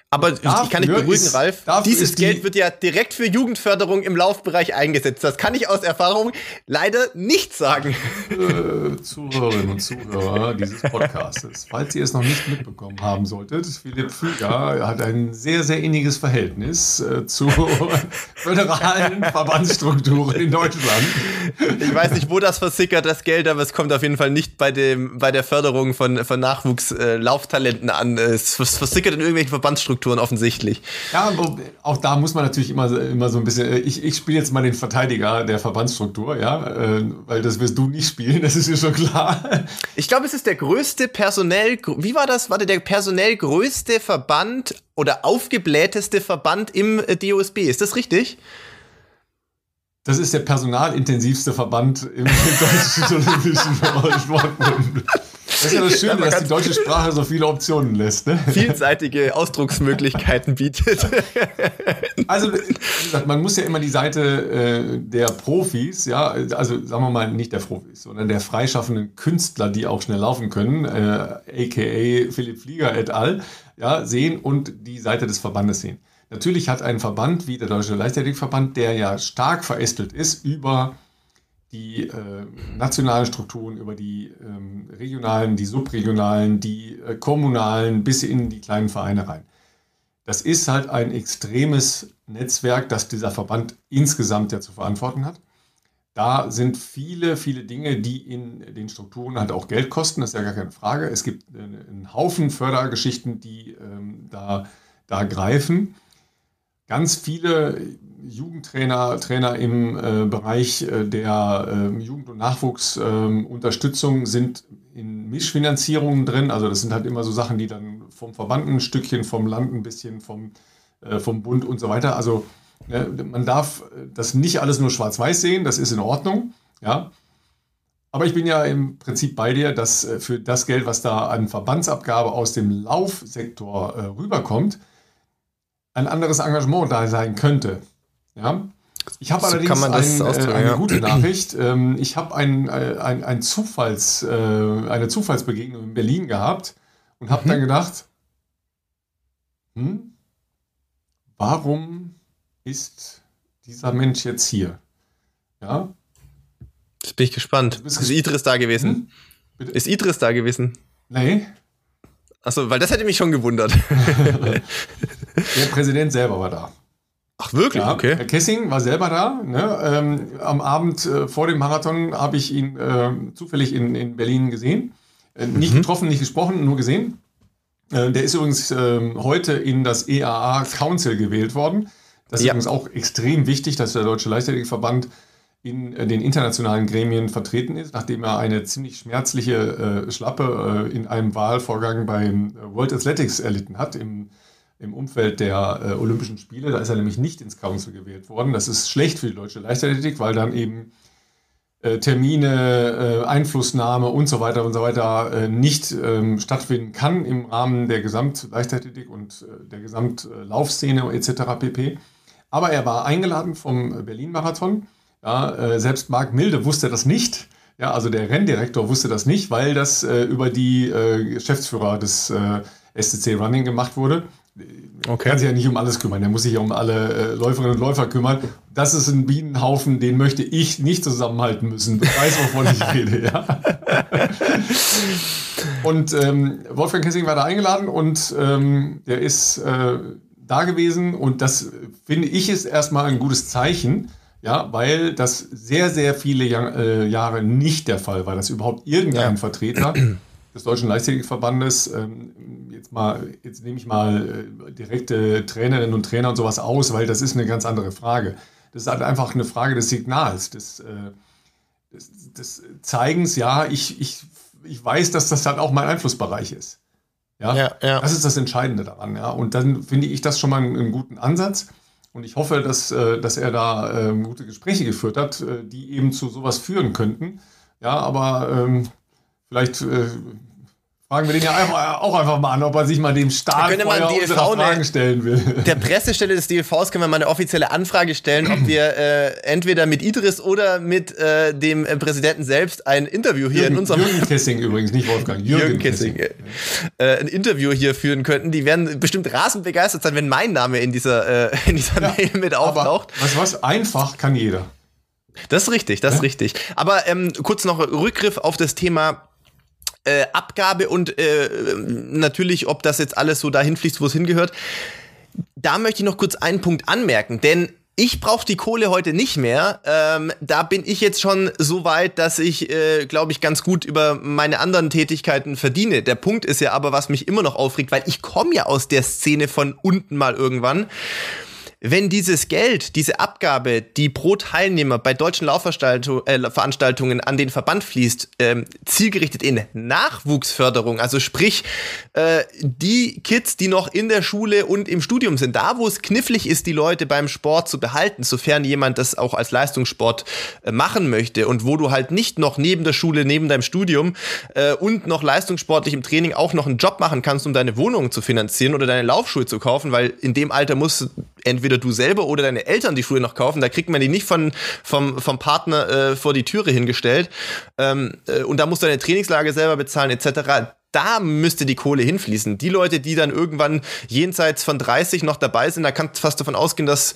Speaker 2: Aber dafür ich kann dich beruhigen, ist, Ralf. Dieses die, Geld wird ja direkt für Jugendförderung im Laufbereich eingesetzt. Das kann ich aus Erfahrung leider nicht sagen.
Speaker 1: Äh, Zuhörerinnen und Zuhörer dieses Podcasts, falls ihr es noch nicht mitbekommen haben solltet, Philipp Füger hat ein sehr, sehr inniges Verhältnis äh, zu föderalen Verbandsstrukturen in Deutschland.
Speaker 2: Ich weiß nicht, wo das versickert, das Geld, aber es kommt auf jeden Fall nicht bei, dem, bei der Förderung von, von Nachwuchslauftalenten äh, an. Es versickert in irgendwelchen Verbandsstrukturen Strukturen offensichtlich.
Speaker 1: Ja, auch da muss man natürlich immer, immer so ein bisschen, äh, ich, ich spiele jetzt mal den Verteidiger der Verbandsstruktur, ja, äh, weil das wirst du nicht spielen, das ist mir schon klar.
Speaker 2: Ich glaube, es ist der größte personell, wie war das? War der personell größte Verband oder aufgeblähteste Verband im äh, DOSB, ist das richtig?
Speaker 1: Das ist der personalintensivste Verband im, im Deutschen Olympischen Sportbund. Das ist ja das Schöne, dass die deutsche Sprache so viele Optionen lässt. Ne?
Speaker 2: Vielseitige Ausdrucksmöglichkeiten bietet.
Speaker 1: Also, wie gesagt, man muss ja immer die Seite äh, der Profis, ja, also sagen wir mal nicht der Profis, sondern der freischaffenden Künstler, die auch schnell laufen können, äh, aka Philipp Flieger et al., ja, sehen und die Seite des Verbandes sehen. Natürlich hat ein Verband wie der Deutsche Leichtathletikverband, der ja stark verästelt ist über die äh, nationalen Strukturen, über die ähm, regionalen, die subregionalen, die äh, kommunalen bis in die kleinen Vereine rein. Das ist halt ein extremes Netzwerk, das dieser Verband insgesamt ja zu verantworten hat. Da sind viele, viele Dinge, die in den Strukturen halt auch Geld kosten, das ist ja gar keine Frage. Es gibt einen Haufen Fördergeschichten, die ähm, da, da greifen. Ganz viele Jugendtrainer, Trainer im äh, Bereich äh, der äh, Jugend- und Nachwuchsunterstützung sind in Mischfinanzierungen drin. Also das sind halt immer so Sachen, die dann vom Verband ein Stückchen, vom Land ein bisschen, vom, äh, vom Bund und so weiter. Also ne, man darf das nicht alles nur schwarz-weiß sehen, das ist in Ordnung. Ja. Aber ich bin ja im Prinzip bei dir, dass äh, für das Geld, was da an Verbandsabgabe aus dem Laufsektor äh, rüberkommt, ein anderes Engagement da sein könnte. Ja? Ich habe allerdings ein, äh, eine ja. gute Nachricht. Ähm, ich habe ein, äh, ein, ein Zufalls, äh, eine Zufallsbegegnung in Berlin gehabt und habe mhm. dann gedacht, hm, warum ist dieser Mensch jetzt hier? Ja?
Speaker 2: Jetzt bin ich gespannt. Ist Idris da gewesen? Hm? Ist Idris da gewesen?
Speaker 1: Nee.
Speaker 2: Achso, weil das hätte mich schon gewundert.
Speaker 1: Der Präsident selber war da.
Speaker 2: Ach wirklich?
Speaker 1: Ja, okay. Herr Kessing war selber da. Ne? Ähm, am Abend äh, vor dem Marathon habe ich ihn äh, zufällig in, in Berlin gesehen. Äh, nicht mhm. getroffen, nicht gesprochen, nur gesehen. Äh, der ist übrigens ähm, heute in das EAA Council gewählt worden. Das ist ja. übrigens auch extrem wichtig, dass der Deutsche Leichtathletikverband in äh, den internationalen Gremien vertreten ist, nachdem er eine ziemlich schmerzliche äh, Schlappe in einem Wahlvorgang beim World Athletics erlitten hat im im Umfeld der äh, Olympischen Spiele. Da ist er nämlich nicht ins Council gewählt worden. Das ist schlecht für die deutsche Leichtathletik, weil dann eben äh, Termine, äh, Einflussnahme und so weiter und so weiter äh, nicht ähm, stattfinden kann im Rahmen der Gesamtleichtathletik und äh, der Gesamtlaufszene etc. pp. Aber er war eingeladen vom Berlin-Marathon. Ja, äh, selbst Marc Milde wusste das nicht. Ja, also der Renndirektor wusste das nicht, weil das über die Geschäftsführer des SCC Running gemacht wurde. Okay. Kann sich ja nicht um alles kümmern. Der muss sich ja um alle äh, Läuferinnen und Läufer kümmern. Das ist ein Bienenhaufen, den möchte ich nicht zusammenhalten müssen. Du weißt, wovon ich rede, ja. und ähm, Wolfgang Kessing war da eingeladen und ähm, der ist äh, da gewesen und das finde ich ist erstmal ein gutes Zeichen, ja, weil das sehr, sehr viele Jahr, äh, Jahre nicht der Fall war, dass überhaupt irgendein ja. Vertreter des Deutschen Leichtathletikverbandes ähm, jetzt mal, jetzt nehme ich mal äh, direkte Trainerinnen und Trainer und sowas aus, weil das ist eine ganz andere Frage. Das ist halt einfach eine Frage des Signals, des, äh, des, des Zeigens, ja, ich, ich, ich weiß, dass das halt auch mein Einflussbereich ist. Ja? ja, ja. Das ist das Entscheidende daran, ja. Und dann finde ich das schon mal einen, einen guten Ansatz. Und ich hoffe, dass, äh, dass er da ähm, gute Gespräche geführt hat, die eben zu sowas führen könnten. Ja, aber ähm, vielleicht Fragen wir den ja auch einfach mal an, ob er sich mal dem Staat
Speaker 2: Fragen stellen will. Der Pressestelle des DLVs können wir mal eine offizielle Anfrage stellen, ob wir äh, entweder mit Idris oder mit äh, dem äh, Präsidenten selbst ein Interview hier
Speaker 1: Jürgen,
Speaker 2: in unserem...
Speaker 1: Jürgen Kessing übrigens, nicht Wolfgang.
Speaker 2: Jürgen, Jürgen Kessing. Kessing. Äh, ein Interview hier führen könnten. Die werden bestimmt rasend begeistert sein, wenn mein Name in dieser, äh, in dieser ja, Mail mit auftaucht.
Speaker 1: Was, was? Einfach kann jeder.
Speaker 2: Das ist richtig, das ja? ist richtig. Aber ähm, kurz noch Rückgriff auf das Thema äh, Abgabe und äh, natürlich, ob das jetzt alles so dahin fließt, wo es hingehört. Da möchte ich noch kurz einen Punkt anmerken, denn ich brauche die Kohle heute nicht mehr. Ähm, da bin ich jetzt schon so weit, dass ich, äh, glaube ich, ganz gut über meine anderen Tätigkeiten verdiene. Der Punkt ist ja aber, was mich immer noch aufregt, weil ich komme ja aus der Szene von unten mal irgendwann. Wenn dieses Geld, diese Abgabe, die pro Teilnehmer bei deutschen Laufveranstaltungen äh, an den Verband fließt, ähm, zielgerichtet in Nachwuchsförderung, also sprich äh, die Kids, die noch in der Schule und im Studium sind, da wo es knifflig ist, die Leute beim Sport zu behalten, sofern jemand das auch als Leistungssport äh, machen möchte und wo du halt nicht noch neben der Schule, neben deinem Studium äh, und noch leistungssportlich im Training auch noch einen Job machen kannst, um deine Wohnung zu finanzieren oder deine Laufschuhe zu kaufen, weil in dem Alter musst entweder du selber oder deine Eltern die Schuhe noch kaufen. Da kriegt man die nicht von, vom, vom Partner äh, vor die Türe hingestellt. Ähm, äh, und da musst du deine Trainingslage selber bezahlen, etc da müsste die Kohle hinfließen. Die Leute, die dann irgendwann jenseits von 30 noch dabei sind, da kannst du fast davon ausgehen, dass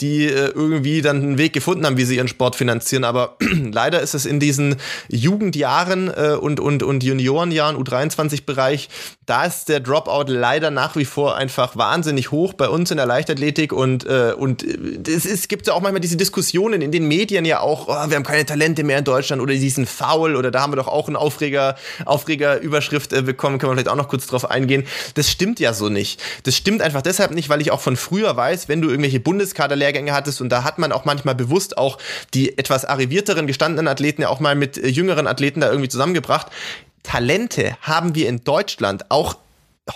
Speaker 2: die äh, irgendwie dann einen Weg gefunden haben, wie sie ihren Sport finanzieren. Aber leider ist es in diesen Jugendjahren äh, und, und, und Juniorenjahren, U23-Bereich, da ist der Dropout leider nach wie vor einfach wahnsinnig hoch bei uns in der Leichtathletik und, äh, und es, es gibt ja auch manchmal diese Diskussionen in den Medien ja auch, oh, wir haben keine Talente mehr in Deutschland oder die sind faul oder da haben wir doch auch eine Aufreger, Aufregerüberschrift bekommen, können wir vielleicht auch noch kurz drauf eingehen. Das stimmt ja so nicht. Das stimmt einfach deshalb nicht, weil ich auch von früher weiß, wenn du irgendwelche Bundeskaderlehrgänge hattest und da hat man auch manchmal bewusst auch die etwas arrivierteren, gestandenen Athleten ja auch mal mit äh, jüngeren Athleten da irgendwie zusammengebracht. Talente haben wir in Deutschland auch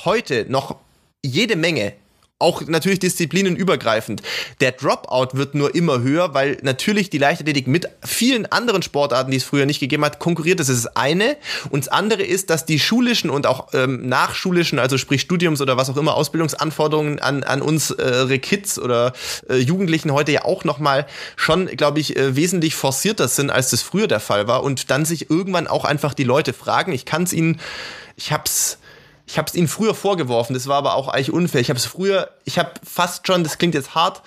Speaker 2: heute noch jede Menge auch natürlich disziplinenübergreifend. Der Dropout wird nur immer höher, weil natürlich die Leichtathletik mit vielen anderen Sportarten, die es früher nicht gegeben hat, konkurriert. Das ist das eine. Und das andere ist, dass die schulischen und auch ähm, nachschulischen, also sprich Studiums oder was auch immer, Ausbildungsanforderungen an, an unsere äh, Kids oder äh, Jugendlichen heute ja auch nochmal schon, glaube ich, äh, wesentlich forcierter sind, als das früher der Fall war. Und dann sich irgendwann auch einfach die Leute fragen. Ich kann es ihnen, ich hab's ich habe es ihnen früher vorgeworfen, das war aber auch eigentlich unfair. Ich habe es früher, ich habe fast schon, das klingt jetzt hart,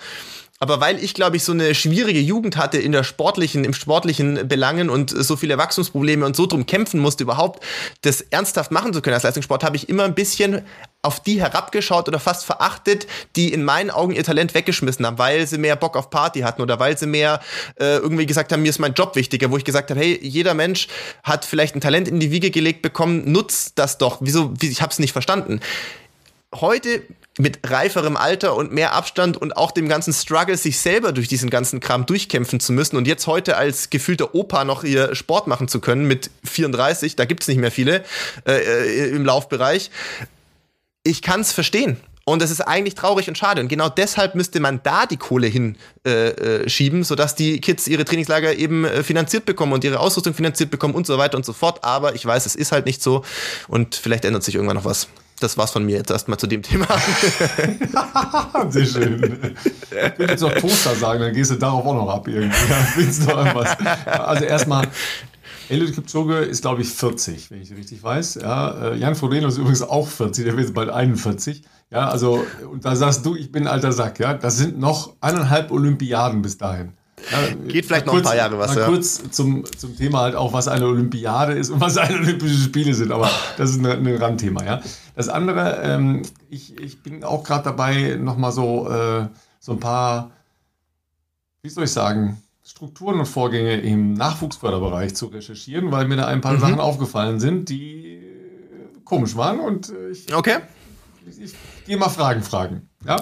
Speaker 2: aber weil ich, glaube ich, so eine schwierige Jugend hatte in der sportlichen, im sportlichen Belangen und so viele Wachstumsprobleme und so drum kämpfen musste, überhaupt das ernsthaft machen zu können als Leistungssport, habe ich immer ein bisschen auf die herabgeschaut oder fast verachtet, die in meinen Augen ihr Talent weggeschmissen haben, weil sie mehr Bock auf Party hatten oder weil sie mehr äh, irgendwie gesagt haben, mir ist mein Job wichtiger, wo ich gesagt habe, hey, jeder Mensch hat vielleicht ein Talent in die Wiege gelegt bekommen, nutzt das doch. Wieso? Wie, ich habe es nicht verstanden. Heute mit reiferem Alter und mehr Abstand und auch dem ganzen Struggle, sich selber durch diesen ganzen Kram durchkämpfen zu müssen und jetzt heute als gefühlter Opa noch ihr Sport machen zu können mit 34, da gibt es nicht mehr viele äh, äh, im Laufbereich. Ich kann es verstehen. Und das ist eigentlich traurig und schade. Und genau deshalb müsste man da die Kohle hinschieben, äh, äh, sodass die Kids ihre Trainingslager eben äh, finanziert bekommen und ihre Ausrüstung finanziert bekommen und so weiter und so fort. Aber ich weiß, es ist halt nicht so. Und vielleicht ändert sich irgendwann noch was das war's von mir jetzt erstmal zu dem Thema.
Speaker 1: Sehr schön. Ich will jetzt noch Toaster sagen, dann gehst du darauf auch noch ab irgendwie. willst noch irgendwas? Also erstmal, Eliud Kipchoge ist, glaube ich, 40, wenn ich richtig weiß. Ja, äh, Jan Frodeno ist übrigens auch 40, der wird jetzt bald 41. Ja, also, und da sagst du, ich bin ein alter Sack. Ja, das sind noch eineinhalb Olympiaden bis dahin.
Speaker 2: Ja, Geht vielleicht noch kurz, ein paar Jahre was,
Speaker 1: ja. Kurz zum, zum Thema halt auch, was eine Olympiade ist und was eine Olympische Spiele sind, aber das ist ein, ein Randthema, ja. Das andere, ähm, ich, ich bin auch gerade dabei, nochmal so, äh, so ein paar, wie soll ich sagen, Strukturen und Vorgänge im Nachwuchsförderbereich zu recherchieren, weil mir da ein paar mhm. Sachen aufgefallen sind, die komisch waren und ich,
Speaker 2: okay.
Speaker 1: ich, ich gehe mal Fragen fragen. Ja?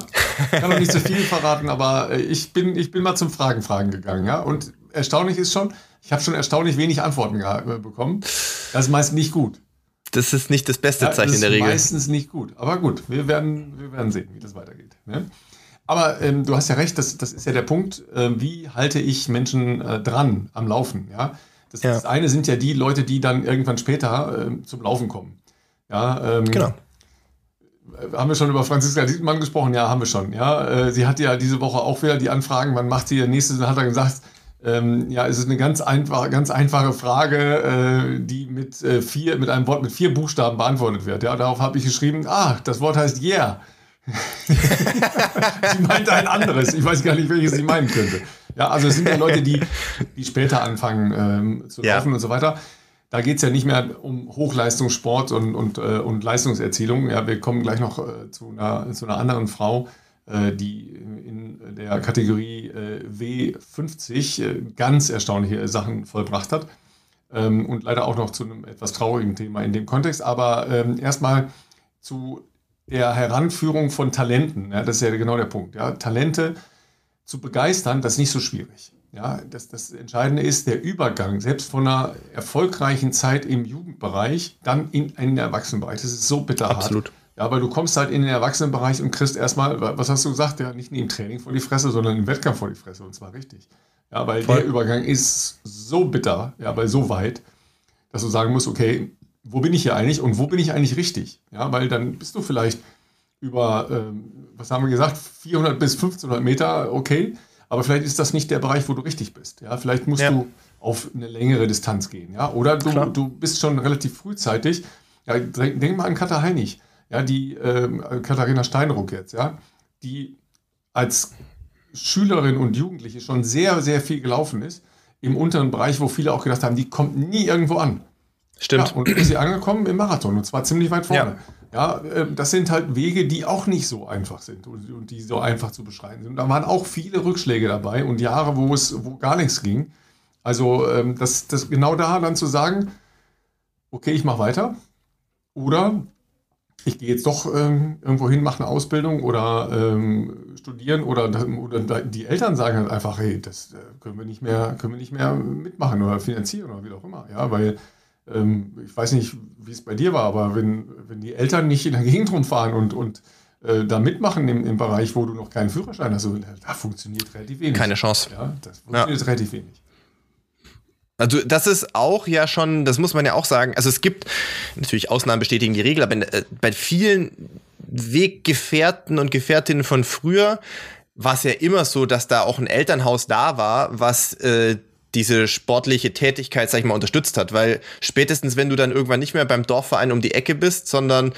Speaker 1: Ich kann noch nicht so viel verraten, aber äh, ich bin, ich bin mal zum Fragen fragen gegangen. Ja? Und erstaunlich ist schon, ich habe schon erstaunlich wenig Antworten äh, bekommen. Das ist meist nicht gut.
Speaker 2: Das ist nicht das beste ja, Zeichen in der Regel.
Speaker 1: Das ist meistens nicht gut. Aber gut, wir werden, wir werden sehen, wie das weitergeht. Ne? Aber ähm, du hast ja recht, das, das ist ja der Punkt, äh, wie halte ich Menschen äh, dran am Laufen? Ja? Das, ja. das, eine sind ja die Leute, die dann irgendwann später äh, zum Laufen kommen. Ja, ähm, genau haben wir schon über Franziska Dietmann gesprochen? Ja, haben wir schon. Ja, äh, sie hatte ja diese Woche auch wieder die Anfragen, wann macht sie ihr nächstes? Dann hat er gesagt, ähm, ja, es ist eine ganz einfache, ganz einfache Frage, äh, die mit äh, vier, mit einem Wort mit vier Buchstaben beantwortet wird. Ja, darauf habe ich geschrieben, ah, das Wort heißt yeah. sie meinte ein anderes. Ich weiß gar nicht, welches sie meinen könnte. Ja, also es sind ja Leute, die, die später anfangen ähm, zu laufen ja. und so weiter. Da geht es ja nicht mehr um Hochleistungssport und, und, äh, und Leistungserzielung. Ja, wir kommen gleich noch äh, zu, einer, zu einer anderen Frau, äh, die in der Kategorie äh, W50 äh, ganz erstaunliche Sachen vollbracht hat. Ähm, und leider auch noch zu einem etwas traurigen Thema in dem Kontext. Aber ähm, erstmal zu der Heranführung von Talenten. Ja, das ist ja genau der Punkt. Ja. Talente zu begeistern, das ist nicht so schwierig. Ja, das, das Entscheidende ist der Übergang, selbst von einer erfolgreichen Zeit im Jugendbereich, dann in einen Erwachsenenbereich. Das ist so bitterhart.
Speaker 2: Absolut.
Speaker 1: Ja, weil du kommst halt in den Erwachsenenbereich und kriegst erstmal, was hast du gesagt, ja, nicht im Training vor die Fresse, sondern im Wettkampf vor die Fresse und zwar richtig. Ja, weil Voll. der Übergang ist so bitter, ja, weil so weit, dass du sagen musst, okay, wo bin ich hier eigentlich und wo bin ich eigentlich richtig? Ja, weil dann bist du vielleicht über, ähm, was haben wir gesagt, 400 bis 1500 Meter, okay, aber vielleicht ist das nicht der Bereich, wo du richtig bist. Ja, vielleicht musst ja. du auf eine längere Distanz gehen, ja, oder du, du bist schon relativ frühzeitig. Ja, denk mal an Katha Heinig, ja, die ähm, Katharina Steinruck jetzt, ja, die als Schülerin und Jugendliche schon sehr, sehr viel gelaufen ist, im unteren Bereich, wo viele auch gedacht haben, die kommt nie irgendwo an.
Speaker 2: Stimmt.
Speaker 1: Ja, und ist sie angekommen im Marathon und zwar ziemlich weit vorne. Ja. Ja, ähm, das sind halt Wege, die auch nicht so einfach sind und, die so einfach zu beschreiben sind. Und da waren auch viele Rückschläge dabei und Jahre, wo es wo gar nichts ging. Also ähm, das, das genau da dann zu sagen, okay, ich mache weiter oder ich gehe jetzt doch ähm, irgendwo hin, mache eine Ausbildung oder ähm, studieren oder, oder, die Eltern sagen halt einfach, hey, das äh, können wir nicht mehr, können wir nicht mehr mitmachen oder finanzieren oder wie auch immer. Ja, weil ähm, ich weiß nicht, wie es bei dir war, aber wenn, wenn die Eltern nicht in der Gegend rumfahren und, und äh, da mitmachen im, im Bereich, wo du noch keinen Führerschein hast, da funktioniert relativ wenig.
Speaker 2: Keine Chance.
Speaker 1: Ja, das funktioniert ja. relativ wenig.
Speaker 2: Also das ist auch ja schon, das muss man ja auch sagen. Also es gibt natürlich Ausnahmen bestätigen die Regel, aber äh, bei vielen Weggefährten und Gefährtinnen von früher war es ja immer so, dass da auch ein Elternhaus da war, was äh, diese sportliche Tätigkeit, sag ich mal, unterstützt hat. Weil spätestens, wenn du dann irgendwann nicht mehr beim Dorfverein um die Ecke bist, sondern,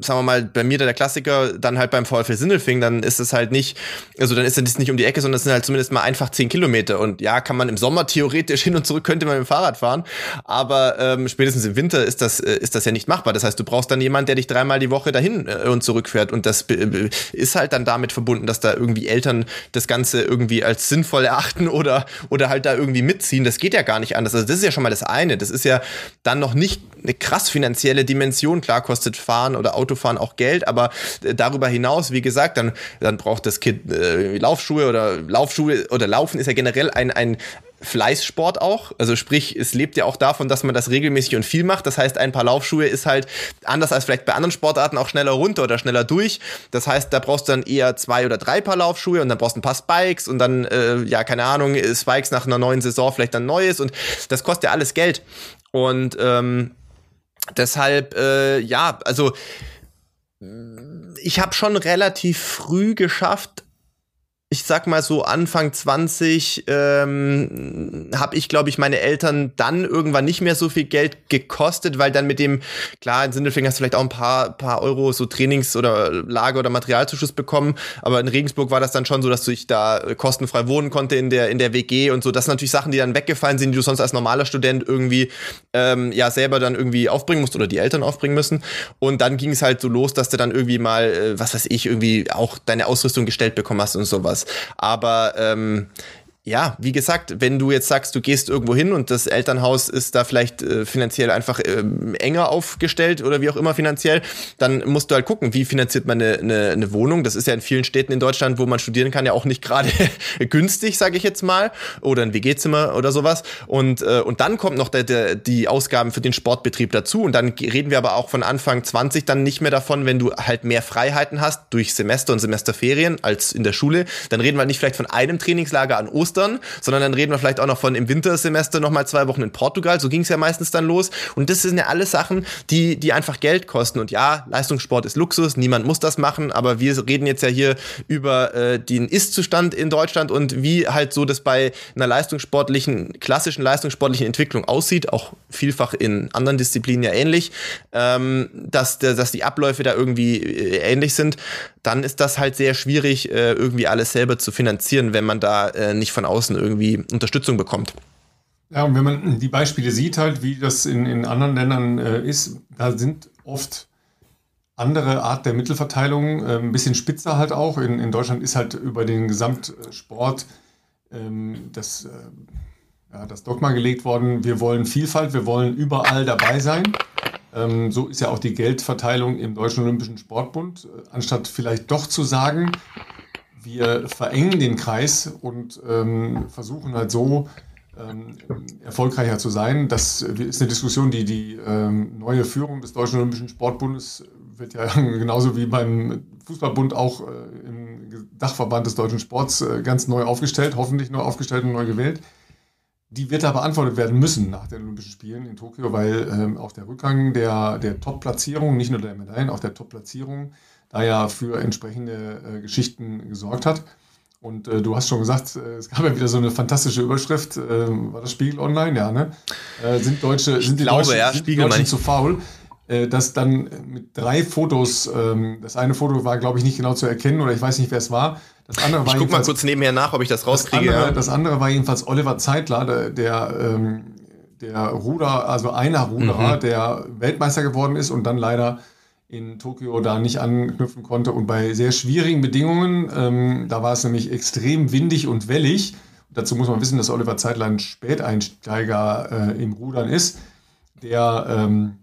Speaker 2: sagen wir mal, bei mir der Klassiker, dann halt beim VfL Sindelfing, dann ist es halt nicht, also dann ist es nicht um die Ecke, sondern es sind halt zumindest mal einfach zehn Kilometer. Und ja, kann man im Sommer theoretisch hin und zurück, könnte man mit dem Fahrrad fahren. Aber ähm, spätestens im Winter ist das, äh, ist das ja nicht machbar. Das heißt, du brauchst dann jemanden, der dich dreimal die Woche dahin äh, und zurückfährt. Und das äh, ist halt dann damit verbunden, dass da irgendwie Eltern das Ganze irgendwie als sinnvoll erachten oder, oder halt da irgendwie mitziehen. Das geht ja gar nicht anders. Also das ist ja schon mal das eine. Das ist ja dann noch nicht eine krass finanzielle Dimension. Klar kostet Fahren oder Autofahren auch Geld, aber äh, darüber hinaus, wie gesagt, dann, dann braucht das Kind äh, Laufschuhe oder Laufschuhe oder Laufen ist ja generell ein, ein Fleißsport auch. Also sprich, es lebt ja auch davon, dass man das regelmäßig und viel macht. Das heißt, ein paar Laufschuhe ist halt anders als vielleicht bei anderen Sportarten auch schneller runter oder schneller durch. Das heißt, da brauchst du dann eher zwei oder drei Paar Laufschuhe und dann brauchst du ein paar Spikes und dann, äh, ja, keine Ahnung, Spikes nach einer neuen Saison vielleicht dann neues und das kostet ja alles Geld. Und ähm, deshalb, äh, ja, also ich habe schon relativ früh geschafft, ich sag mal so Anfang 20 ähm, habe ich, glaube ich, meine Eltern dann irgendwann nicht mehr so viel Geld gekostet, weil dann mit dem, klar, in Sindelfingen hast du vielleicht auch ein paar, paar Euro so Trainings- oder Lager- oder Materialzuschuss bekommen, aber in Regensburg war das dann schon so, dass ich da kostenfrei wohnen konnte in der, in der WG und so. Das sind natürlich Sachen, die dann weggefallen sind, die du sonst als normaler Student irgendwie ähm, ja selber dann irgendwie aufbringen musst oder die Eltern aufbringen müssen. Und dann ging es halt so los, dass du dann irgendwie mal, äh, was weiß ich, irgendwie auch deine Ausrüstung gestellt bekommen hast und sowas. Aber ähm, ja, wie gesagt, wenn du jetzt sagst, du gehst irgendwo hin und das Elternhaus ist da vielleicht äh, finanziell einfach ähm, enger aufgestellt oder wie auch immer finanziell, dann musst du halt gucken, wie finanziert man eine, eine, eine Wohnung. Das ist ja in vielen Städten in Deutschland, wo man studieren kann, ja auch nicht gerade günstig, sage ich jetzt mal, oder ein WG-Zimmer oder sowas. Und, äh, und dann kommt noch der, der, die Ausgaben für den Sportbetrieb dazu. Und dann reden wir aber auch von Anfang 20 dann nicht mehr davon, wenn du halt mehr Freiheiten hast durch Semester und Semesterferien als in der Schule. Dann reden wir nicht vielleicht von einem Trainingslager an Ostern Ostern, sondern dann reden wir vielleicht auch noch von im Wintersemester nochmal zwei Wochen in Portugal. So ging es ja meistens dann los. Und das sind ja alles Sachen, die, die einfach Geld kosten. Und ja, Leistungssport ist Luxus, niemand muss das machen, aber wir reden jetzt ja hier über äh, den Ist-Zustand in Deutschland und wie halt so das bei einer leistungssportlichen, klassischen leistungssportlichen Entwicklung aussieht, auch vielfach in anderen Disziplinen ja ähnlich, ähm, dass, dass die Abläufe da irgendwie äh, ähnlich sind dann ist das halt sehr schwierig, äh, irgendwie alles selber zu finanzieren, wenn man da äh, nicht von außen irgendwie Unterstützung bekommt.
Speaker 1: Ja, und wenn man die Beispiele sieht, halt, wie das in, in anderen Ländern äh, ist, da sind oft andere Art der Mittelverteilung, äh, ein bisschen spitzer halt auch. In, in Deutschland ist halt über den Gesamtsport ähm, das, äh, ja, das Dogma gelegt worden, wir wollen Vielfalt, wir wollen überall dabei sein. Ähm, so ist ja auch die Geldverteilung im Deutschen Olympischen Sportbund. Äh, anstatt vielleicht doch zu sagen, wir verengen den Kreis und ähm, versuchen halt so ähm, erfolgreicher zu sein. Das ist eine Diskussion, die die ähm, neue Führung des Deutschen Olympischen Sportbundes wird ja genauso wie beim Fußballbund auch äh, im Dachverband des deutschen Sports äh, ganz neu aufgestellt, hoffentlich neu aufgestellt und neu gewählt. Die wird da beantwortet werden müssen nach den Olympischen Spielen in Tokio, weil ähm, auch der Rückgang der, der Top-Platzierung, nicht nur der Medaillen, auch der Top-Platzierung, da ja für entsprechende äh, Geschichten gesorgt hat. Und äh, du hast schon gesagt, äh, es gab ja wieder so eine fantastische Überschrift. Äh, war das Spiegel Online? Ja, ne? Äh, sind Deutsche, sind die
Speaker 2: glaube,
Speaker 1: Deutschen,
Speaker 2: ja,
Speaker 1: sind
Speaker 2: Spiegel
Speaker 1: Deutschen zu faul? Äh, das dann mit drei Fotos, ähm, das eine Foto war, glaube ich, nicht genau zu erkennen oder ich weiß nicht, wer es war. Das andere war
Speaker 2: ich guck mal kurz nebenher nach, ob ich das rauskriege.
Speaker 1: Das andere,
Speaker 2: ja.
Speaker 1: das andere war jedenfalls Oliver Zeitler, der, der, ähm, der Ruder, also einer Ruderer, mhm. der Weltmeister geworden ist und dann leider in Tokio da nicht anknüpfen konnte und bei sehr schwierigen Bedingungen, ähm, da war es nämlich extrem windig und wellig. Dazu muss man wissen, dass Oliver Zeitler ein Späteinsteiger äh, im Rudern ist, der ähm,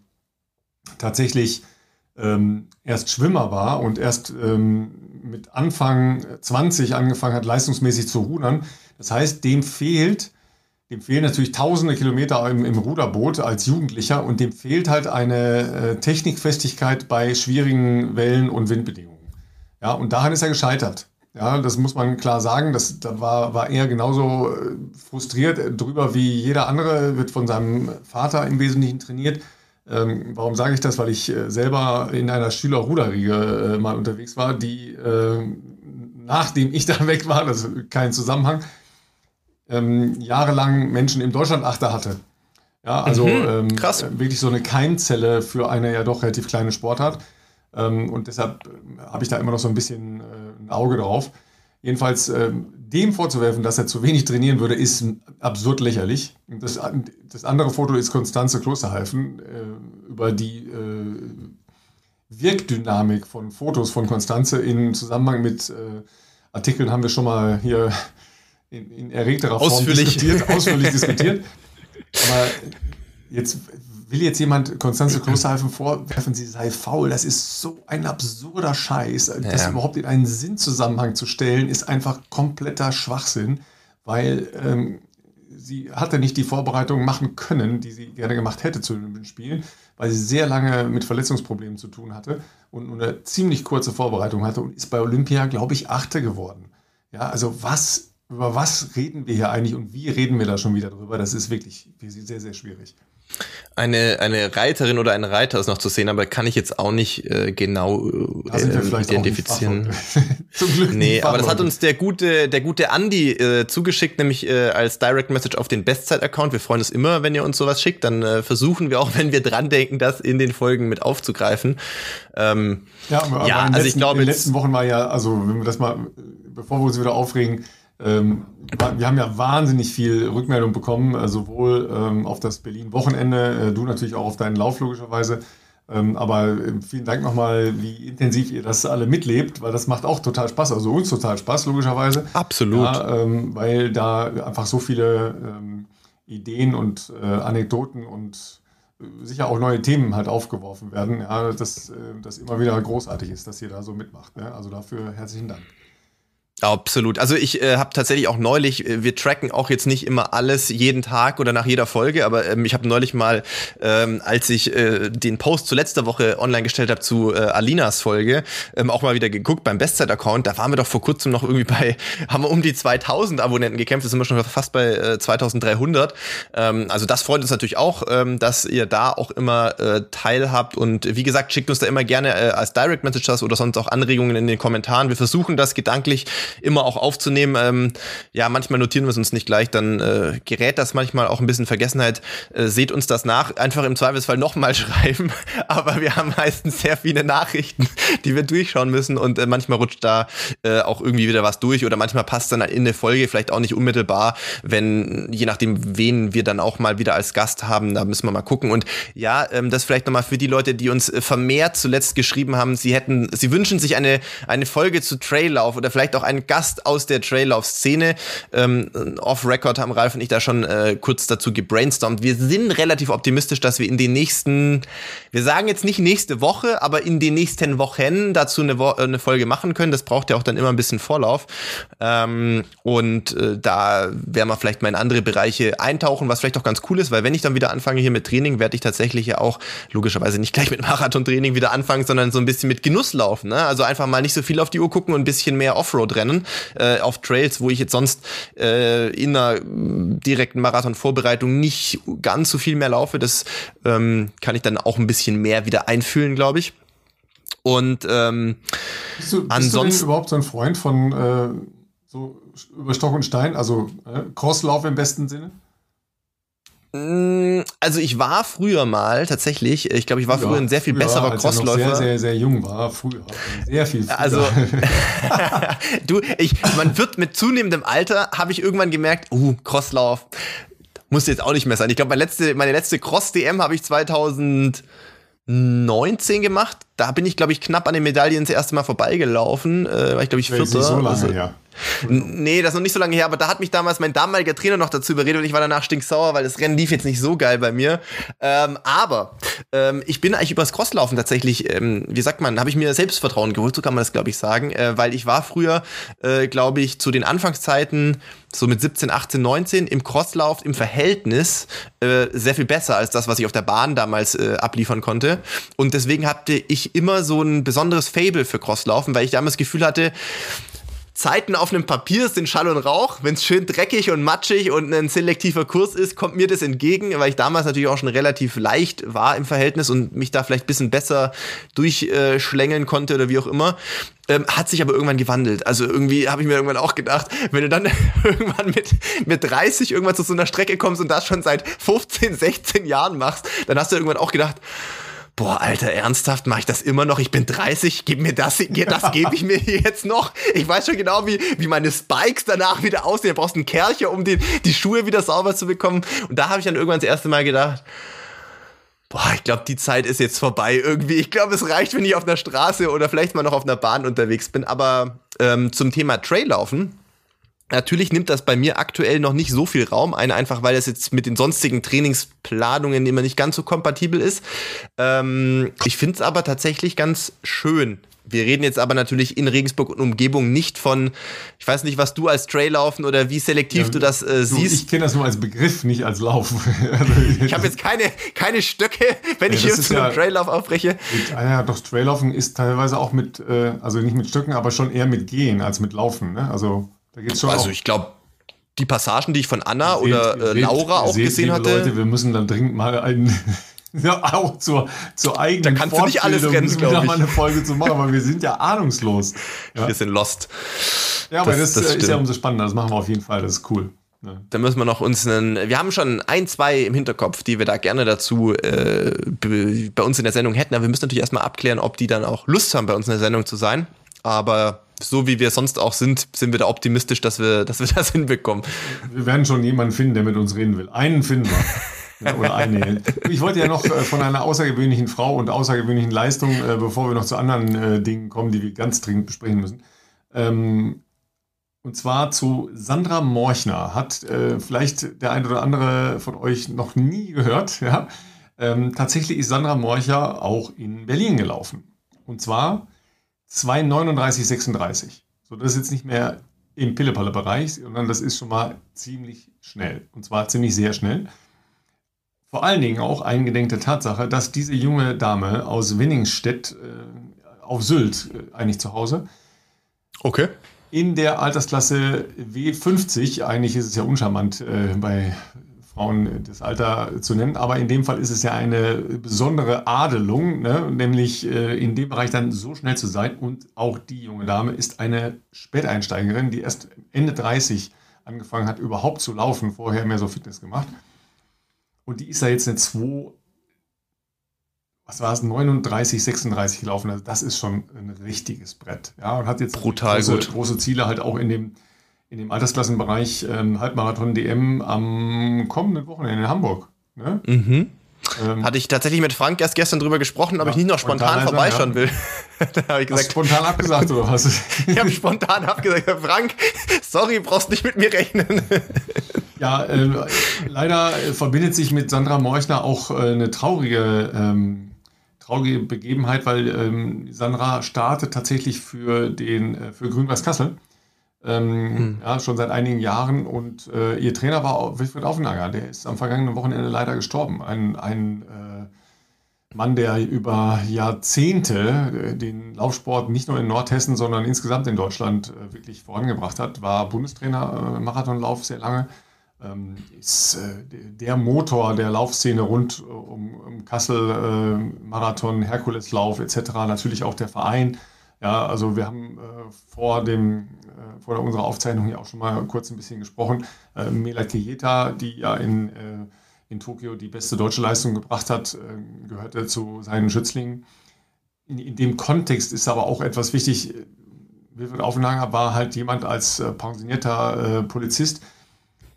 Speaker 1: tatsächlich ähm, erst Schwimmer war und erst ähm, mit Anfang 20 angefangen hat, leistungsmäßig zu rudern. Das heißt, dem fehlt, dem fehlen natürlich tausende Kilometer im, im Ruderboot als Jugendlicher und dem fehlt halt eine äh, Technikfestigkeit bei schwierigen Wellen- und Windbedingungen. Ja, und daran ist er gescheitert. Ja, das muss man klar sagen. Das, da war, war er genauso äh, frustriert drüber wie jeder andere, wird von seinem Vater im Wesentlichen trainiert. Ähm, warum sage ich das? Weil ich äh, selber in einer Schüler-Ruderriege äh, mal unterwegs war, die äh, nachdem ich da weg war, das ist kein Zusammenhang, ähm, jahrelang Menschen im Deutschlandachter hatte. Ja, also mhm, ähm, krass. wirklich so eine Keimzelle für eine ja doch relativ kleine Sportart. Ähm, und deshalb äh, habe ich da immer noch so ein bisschen äh, ein Auge drauf. Jedenfalls ähm, dem vorzuwerfen, dass er zu wenig trainieren würde, ist absurd lächerlich. Das, das andere Foto ist Konstanze Klosterhalfen äh, über die äh, Wirkdynamik von Fotos von Konstanze in Zusammenhang mit äh, Artikeln haben wir schon mal hier in, in erregterer Form
Speaker 2: ausführlich.
Speaker 1: diskutiert, ausführlich diskutiert. Aber jetzt will jetzt jemand Konstanze Klosterhalfen vorwerfen, sie sei faul. Das ist so ein absurder Scheiß. Ja. Das überhaupt in einen Sinnzusammenhang zu stellen, ist einfach kompletter Schwachsinn, weil ähm, sie hatte nicht die Vorbereitung machen können, die sie gerne gemacht hätte zu den Spielen, weil sie sehr lange mit Verletzungsproblemen zu tun hatte und eine ziemlich kurze Vorbereitung hatte und ist bei Olympia, glaube ich, Achte geworden. Ja, also was, über was reden wir hier eigentlich und wie reden wir da schon wieder drüber? Das ist wirklich sehr, sehr schwierig.
Speaker 2: Eine, eine Reiterin oder ein Reiter ist noch zu sehen, aber kann ich jetzt auch nicht äh, genau äh, identifizieren. Zum Glück. Nee, aber das hat uns der gute, der gute Andi äh, zugeschickt, nämlich äh, als Direct Message auf den Bestzeit-Account. Wir freuen uns immer, wenn ihr uns sowas schickt. Dann äh, versuchen wir auch, wenn wir dran denken, das in den Folgen mit aufzugreifen. Ähm,
Speaker 1: ja, aber, ja aber also letzten, ich glaube. In den letzten Wochen war ja, also wenn wir das mal, bevor wir uns wieder aufregen, ähm, wir haben ja wahnsinnig viel Rückmeldung bekommen, äh, sowohl ähm, auf das Berlin-Wochenende, äh, du natürlich auch auf deinen Lauf logischerweise. Ähm, aber äh, vielen Dank nochmal, wie intensiv ihr das alle mitlebt, weil das macht auch total Spaß, also uns total Spaß, logischerweise.
Speaker 2: Absolut.
Speaker 1: Ja, ähm, weil da einfach so viele ähm, Ideen und äh, Anekdoten und äh, sicher auch neue Themen halt aufgeworfen werden, ja, dass das immer wieder großartig ist, dass ihr da so mitmacht. Ne? Also dafür herzlichen Dank.
Speaker 2: Absolut. Also ich äh, habe tatsächlich auch neulich, äh, wir tracken auch jetzt nicht immer alles jeden Tag oder nach jeder Folge, aber ähm, ich habe neulich mal, ähm, als ich äh, den Post zu letzter Woche online gestellt habe zu äh, Alinas Folge, ähm, auch mal wieder geguckt beim Bestzeit-Account. Da waren wir doch vor kurzem noch irgendwie bei, haben wir um die 2000 Abonnenten gekämpft, jetzt sind wir schon fast bei äh, 2300. Ähm, also das freut uns natürlich auch, ähm, dass ihr da auch immer äh, teilhabt und wie gesagt, schickt uns da immer gerne äh, als Direct Messages oder sonst auch Anregungen in den Kommentaren. Wir versuchen das gedanklich immer auch aufzunehmen. Ähm, ja, manchmal notieren wir es uns nicht gleich, dann äh, gerät das manchmal auch ein bisschen Vergessenheit. Äh, seht uns das nach, einfach im Zweifelsfall nochmal schreiben. Aber wir haben meistens sehr viele Nachrichten, die wir durchschauen müssen und äh, manchmal rutscht da äh, auch irgendwie wieder was durch oder manchmal passt dann in eine Folge vielleicht auch nicht unmittelbar, wenn, je nachdem, wen wir dann auch mal wieder als Gast haben, da müssen wir mal gucken. Und ja, ähm, das vielleicht nochmal für die Leute, die uns vermehrt zuletzt geschrieben haben, sie hätten, sie wünschen sich eine, eine Folge zu Traillauf oder vielleicht auch einen Gast aus der Traillauf-Szene. Ähm, Off-Record haben Ralf und ich da schon äh, kurz dazu gebrainstormt. Wir sind relativ optimistisch, dass wir in den nächsten, wir sagen jetzt nicht nächste Woche, aber in den nächsten Wochen dazu eine, Wo eine Folge machen können. Das braucht ja auch dann immer ein bisschen Vorlauf. Ähm, und äh, da werden wir vielleicht mal in andere Bereiche eintauchen, was vielleicht auch ganz cool ist, weil wenn ich dann wieder anfange hier mit Training, werde ich tatsächlich ja auch logischerweise nicht gleich mit Marathontraining wieder anfangen, sondern so ein bisschen mit Genuss laufen. Ne? Also einfach mal nicht so viel auf die Uhr gucken und ein bisschen mehr Offroad rennen äh, auf Trails, wo ich jetzt sonst äh, in einer direkten Marathon-Vorbereitung nicht ganz so viel mehr laufe. Das ähm, kann ich dann auch ein bisschen mehr wieder einfühlen, glaube ich. Und ähm,
Speaker 1: bist du, bist ansonsten du überhaupt so ein Freund von äh, so über Stock und Stein, also äh, Crosslauf im besten Sinne?
Speaker 2: Mm, also ich war früher mal tatsächlich, ich glaube, ich war früher, ein sehr viel früher, besserer als Crossläufer.
Speaker 1: Er noch sehr, sehr, sehr jung war, früher. Sehr viel früher.
Speaker 2: Also du, ich, man wird mit zunehmendem Alter, habe ich irgendwann gemerkt, uh, Crosslauf, muss jetzt auch nicht mehr sein. Ich glaube, meine letzte, meine letzte Cross-DM habe ich 2000 19 gemacht. Da bin ich, glaube ich, knapp an den Medaillen das erste Mal vorbeigelaufen. Äh, war ich, glaube ich, Vierter. So lange, also, ja. Nee, das ist noch nicht so lange her, aber da hat mich damals mein damaliger Trainer noch dazu überredet und ich war danach stinksauer, weil das Rennen lief jetzt nicht so geil bei mir. Ähm, aber ähm, ich bin eigentlich übers Crosslaufen tatsächlich, ähm, wie sagt man, habe ich mir Selbstvertrauen geholt, so kann man das, glaube ich, sagen, äh, weil ich war früher, äh, glaube ich, zu den Anfangszeiten so mit 17, 18, 19 im Crosslauf im Verhältnis äh, sehr viel besser als das, was ich auf der Bahn damals äh, abliefern konnte. Und deswegen hatte ich immer so ein besonderes Fable für Crosslaufen, weil ich damals das Gefühl hatte, Zeiten auf einem Papier sind Schall und Rauch. Wenn es schön dreckig und matschig und ein selektiver Kurs ist, kommt mir das entgegen, weil ich damals natürlich auch schon relativ leicht war im Verhältnis und mich da vielleicht ein bisschen besser durchschlängeln konnte oder wie auch immer. Ähm, hat sich aber irgendwann gewandelt. Also irgendwie habe ich mir irgendwann auch gedacht, wenn du dann irgendwann mit, mit 30 irgendwann zu so einer Strecke kommst und das schon seit 15, 16 Jahren machst, dann hast du irgendwann auch gedacht, boah, Alter, ernsthaft, mache ich das immer noch? Ich bin 30, gib mir das, das gebe ich mir jetzt noch. Ich weiß schon genau, wie, wie meine Spikes danach wieder aussehen. Du brauchst einen Kercher, um die, die Schuhe wieder sauber zu bekommen. Und da habe ich dann irgendwann das erste Mal gedacht, boah, ich glaube, die Zeit ist jetzt vorbei irgendwie. Ich glaube, es reicht, wenn ich auf einer Straße oder vielleicht mal noch auf einer Bahn unterwegs bin. Aber ähm, zum Thema Traillaufen Natürlich nimmt das bei mir aktuell noch nicht so viel Raum ein, einfach weil es jetzt mit den sonstigen Trainingsplanungen immer nicht ganz so kompatibel ist. Ähm, ich finde es aber tatsächlich ganz schön. Wir reden jetzt aber natürlich in Regensburg und Umgebung nicht von, ich weiß nicht, was du als Traillaufen oder wie selektiv ja, du das äh, siehst.
Speaker 1: Ich kenne das nur als Begriff, nicht als Lauf.
Speaker 2: also, ich habe jetzt keine, keine Stöcke, wenn ja, ich hier zu einem ja, Traillauf aufbreche.
Speaker 1: Mit, ah ja, doch, Traillaufen ist teilweise auch mit, äh, also nicht mit Stöcken, aber schon eher mit Gehen als mit Laufen. Ne? Also
Speaker 2: da geht's schon also ich glaube, die Passagen, die ich von Anna seht, oder äh, seht, Laura auch seht, gesehen hatte.
Speaker 1: Leute, wir müssen dann dringend mal einen ja, auch zur, zur eigenen
Speaker 2: Da kannst du nicht alles rennen,
Speaker 1: glaube ich. mal eine Folge zu machen, aber wir sind ja ahnungslos. Ja?
Speaker 2: Wir sind lost.
Speaker 1: Ja, aber das, das, das ist ja umso spannender. Das machen wir auf jeden Fall. Das ist cool.
Speaker 2: Ja. Da müssen wir noch uns einen, wir haben schon ein, zwei im Hinterkopf, die wir da gerne dazu äh, bei uns in der Sendung hätten. Aber wir müssen natürlich erstmal abklären, ob die dann auch Lust haben, bei uns in der Sendung zu sein. Aber so wie wir sonst auch sind, sind wir da optimistisch, dass wir, dass wir das hinbekommen.
Speaker 1: Wir werden schon jemanden finden, der mit uns reden will. Einen finden wir. Oder eine. Ich wollte ja noch äh, von einer außergewöhnlichen Frau und außergewöhnlichen Leistung, äh, bevor wir noch zu anderen äh, Dingen kommen, die wir ganz dringend besprechen müssen. Ähm, und zwar zu Sandra Morchner. Hat vielleicht der ein oder andere von euch noch nie gehört. Ja? Ähm, tatsächlich ist Sandra Morcher auch in Berlin gelaufen. Und zwar 2,39,36. So, das ist jetzt nicht mehr im Pillepalle-Bereich, sondern das ist schon mal ziemlich schnell. Und zwar ziemlich sehr schnell. Vor allen Dingen auch eingedenk der Tatsache, dass diese junge Dame aus Winningstedt äh, auf Sylt, äh, eigentlich zu Hause,
Speaker 2: okay.
Speaker 1: in der Altersklasse W50, eigentlich ist es ja uncharmant äh, bei Frauen das Alter zu nennen. Aber in dem Fall ist es ja eine besondere Adelung, ne? nämlich äh, in dem Bereich dann so schnell zu sein. Und auch die junge Dame ist eine Späteinsteigerin, die erst Ende 30 angefangen hat, überhaupt zu laufen, vorher mehr so Fitness gemacht. Und die ist da jetzt eine 2, was war es, 39, 36 gelaufen. Also das ist schon ein richtiges Brett. Ja, und hat jetzt
Speaker 2: Brutal
Speaker 1: große, große Ziele halt auch in dem in dem Altersklassenbereich ähm, Halbmarathon DM am kommenden Wochenende in Hamburg. Ne?
Speaker 2: Mhm. Ähm, Hatte ich tatsächlich mit Frank erst gestern drüber gesprochen, ob ja, ich nicht noch spontan vorbeischauen ja. will.
Speaker 1: da habe ich gesagt. Hast spontan abgesagt oder was?
Speaker 2: ich habe spontan abgesagt, Frank, sorry, brauchst nicht mit mir rechnen.
Speaker 1: ja, äh, leider verbindet sich mit Sandra Morchner auch äh, eine traurige, ähm, traurige Begebenheit, weil ähm, Sandra startet tatsächlich für den äh, für Grün-Weiß Kassel. Ähm, hm. ja, schon seit einigen Jahren und äh, ihr Trainer war Wilfried Aufenager, der ist am vergangenen Wochenende leider gestorben. Ein, ein äh, Mann, der über Jahrzehnte äh, den Laufsport nicht nur in Nordhessen, sondern insgesamt in Deutschland äh, wirklich vorangebracht hat, war Bundestrainer äh, Marathonlauf sehr lange, ähm, ist der Motor der Laufszene rund um, Kassel, Marathon, Herkuleslauf etc., natürlich auch der Verein. Ja, also wir haben vor dem vor unserer Aufzeichnung hier auch schon mal kurz ein bisschen gesprochen. Mela Kejeta, die ja in in Tokio die beste deutsche Leistung gebracht hat, äh, gehörte zu seinen Schützlingen. In, in, dem Kontext ist aber auch etwas wichtig. Wilfried Aufenager war halt jemand als äh, pensionierter äh, Polizist,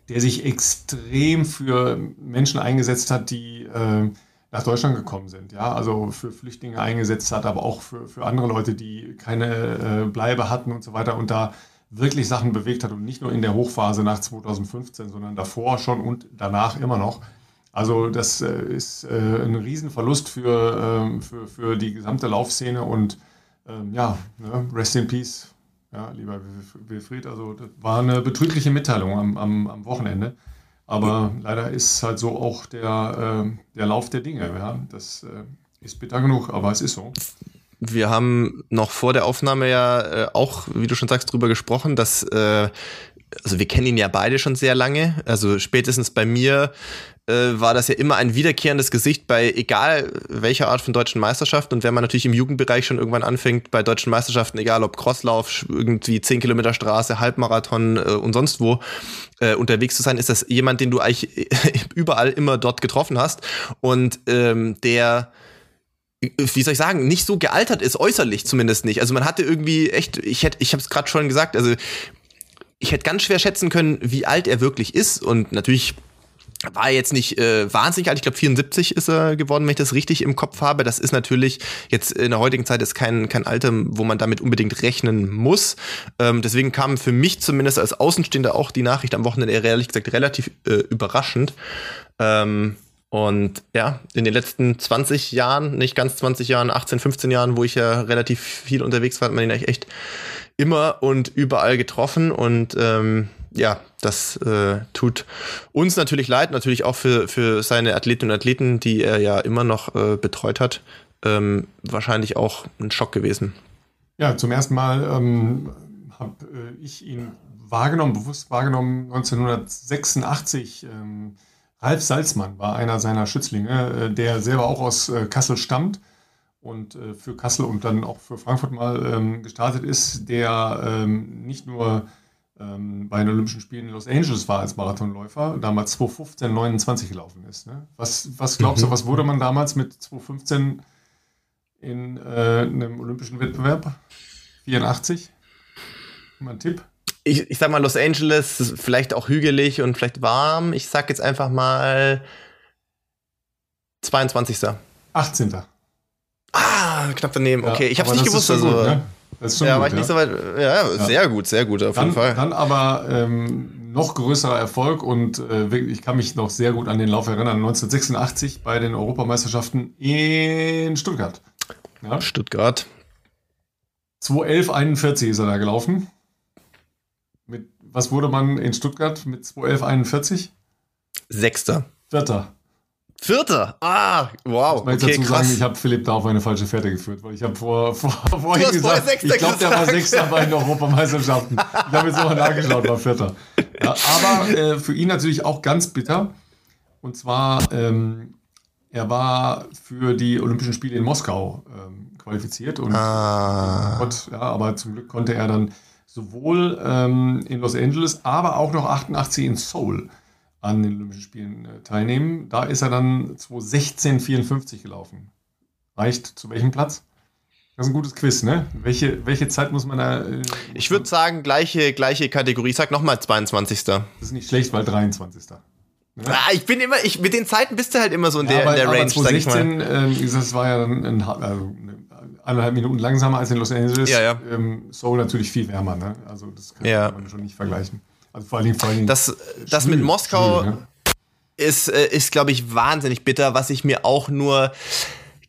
Speaker 1: der sich extrem für Menschen eingesetzt hat, die äh, nach Deutschland gekommen sind. Ja, also für Flüchtlinge eingesetzt hat, aber auch für, für andere Leute, die keine äh, Bleibe hatten und so weiter und da wirklich Sachen bewegt hat und nicht nur in der Hochphase nach 2015, sondern davor schon und danach immer noch. Also das äh, ist äh, ein Riesenverlust für, ähm, für, für die gesamte Laufszene und ähm, ja, ne, rest in peace, ja, lieber Wilfried. Also das war eine betrübliche Mitteilung am, am, am Wochenende. Aber leider ist halt so auch der, äh, der Lauf der Dinge. Ja. Das äh, ist bitter genug, aber es ist so.
Speaker 2: Wir haben noch vor der Aufnahme ja äh, auch, wie du schon sagst, drüber gesprochen, dass äh, also wir kennen ihn ja beide schon sehr lange. Also spätestens bei mir äh, war das ja immer ein wiederkehrendes Gesicht bei egal welcher Art von deutschen Meisterschaften. Und wenn man natürlich im Jugendbereich schon irgendwann anfängt, bei deutschen Meisterschaften, egal ob Crosslauf, irgendwie 10 Kilometer Straße, Halbmarathon äh, und sonst wo, äh, unterwegs zu sein, ist das jemand, den du eigentlich überall immer dort getroffen hast. Und ähm, der wie soll ich sagen, nicht so gealtert ist, äußerlich zumindest nicht. Also man hatte irgendwie echt, ich hätte, ich habe es gerade schon gesagt, also ich hätte ganz schwer schätzen können, wie alt er wirklich ist. Und natürlich war jetzt nicht äh, wahnsinnig alt. Ich glaube, 74 ist er geworden, wenn ich das richtig im Kopf habe. Das ist natürlich jetzt in der heutigen Zeit ist kein, kein Alter, wo man damit unbedingt rechnen muss. Ähm, deswegen kam für mich zumindest als Außenstehender auch die Nachricht am Wochenende ehrlich gesagt relativ äh, überraschend. Ähm, und ja, in den letzten 20 Jahren, nicht ganz 20 Jahren, 18, 15 Jahren, wo ich ja relativ viel unterwegs war, hat man ihn echt immer und überall getroffen. Und ähm, ja, das äh, tut uns natürlich leid, natürlich auch für, für seine Athletinnen und Athleten, die er ja immer noch äh, betreut hat. Ähm, wahrscheinlich auch ein Schock gewesen.
Speaker 1: Ja, zum ersten Mal ähm, habe äh, ich ihn wahrgenommen, bewusst wahrgenommen, 1986. Ähm, Ralf Salzmann war einer seiner Schützlinge, äh, der selber auch aus äh, Kassel stammt und äh, für Kassel und dann auch für Frankfurt mal ähm, gestartet ist, der ähm, nicht nur ähm, bei den Olympischen Spielen in Los Angeles war als Marathonläufer, damals 2015 29 gelaufen ist. Ne? Was, was glaubst du, mhm. was wurde man damals mit 2015 in äh, einem olympischen Wettbewerb? 84? Mal ein Tipp?
Speaker 2: Ich, ich sag mal Los Angeles, vielleicht auch hügelig und vielleicht warm. Ich sag jetzt einfach mal 22.
Speaker 1: 18.
Speaker 2: Ah, knapp daneben. Okay, ich hab's nicht gewusst. Also, gut, ne? Ja, gut, war ich ja? nicht so weit. Ja, ja, sehr gut, sehr gut, auf
Speaker 1: dann,
Speaker 2: jeden Fall.
Speaker 1: Dann aber ähm, noch größerer Erfolg und äh, ich kann mich noch sehr gut an den Lauf erinnern. 1986 bei den Europameisterschaften in Stuttgart.
Speaker 2: Ja? Stuttgart.
Speaker 1: 2.11.41 ist er da gelaufen. Mit, was wurde man in Stuttgart mit 2.11.41?
Speaker 2: Sechster.
Speaker 1: Vierter.
Speaker 2: Vierter. Ah, wow.
Speaker 1: Ich okay, dazu krass. sagen, ich habe Philipp da auf eine falsche Fährte geführt, weil ich habe vor, vor, vorhin gesagt, ich glaube, der war Sechster bei den Europameisterschaften. ich habe jetzt nochmal nachgeschaut, war Vierter. Ja, aber äh, für ihn natürlich auch ganz bitter. Und zwar, ähm, er war für die Olympischen Spiele in Moskau ähm, qualifiziert. Und ah. Gott, ja, aber zum Glück konnte er dann sowohl ähm, in Los Angeles, aber auch noch 88 in Seoul an den Olympischen Spielen äh, teilnehmen. Da ist er dann 2016-54 gelaufen. Reicht zu welchem Platz? Das ist ein gutes Quiz, ne? Welche, welche Zeit muss man da. Äh,
Speaker 2: ich würde sagen, gleiche, gleiche Kategorie. Ich sag nochmal 22. Das
Speaker 1: ist nicht schlecht, weil 23.
Speaker 2: Ne? Ah, ich bin immer, ich, mit den Zeiten bist du halt immer so in, ja, der, aber, in der Range,
Speaker 1: 2016, sag ich mal. Ähm, das war ja dann ein, also eineinhalb Minuten langsamer als in Los Angeles.
Speaker 2: Ja, ja.
Speaker 1: Ähm, Seoul natürlich viel wärmer, ne? Also das kann
Speaker 2: Ja.
Speaker 1: man schon nicht vergleichen. Also vor Dingen, vor Dingen
Speaker 2: Das, das mit Moskau
Speaker 1: schwül, ne?
Speaker 2: ist, äh, ist glaube ich, wahnsinnig bitter, was ich mir auch nur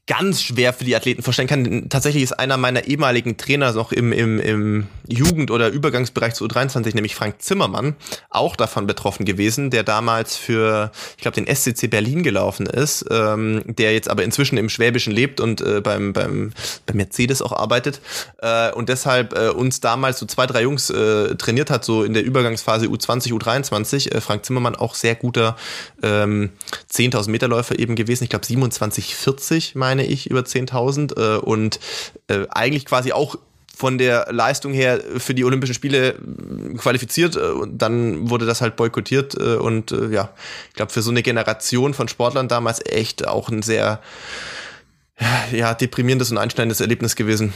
Speaker 2: ganz schwer für die Athleten vorstellen kann. Tatsächlich ist einer meiner ehemaligen Trainer noch im, im, im Jugend- oder Übergangsbereich zu U23, nämlich Frank Zimmermann, auch davon betroffen gewesen, der damals für, ich glaube, den SCC Berlin gelaufen ist, ähm, der jetzt aber inzwischen im Schwäbischen lebt und äh, beim, beim, beim Mercedes auch arbeitet äh, und deshalb äh, uns damals so zwei, drei Jungs äh, trainiert hat, so in der Übergangsphase U20, U23. Äh, Frank Zimmermann auch sehr guter ähm, 10.000 Meter Läufer eben gewesen. Ich glaube 27,40 meine ich über 10.000 äh, und äh, eigentlich quasi auch von der Leistung her für die Olympischen Spiele äh, qualifiziert äh, und dann wurde das halt boykottiert äh, und ja, ich glaube für so eine Generation von Sportlern damals echt auch ein sehr ja, deprimierendes und einschneidendes Erlebnis gewesen.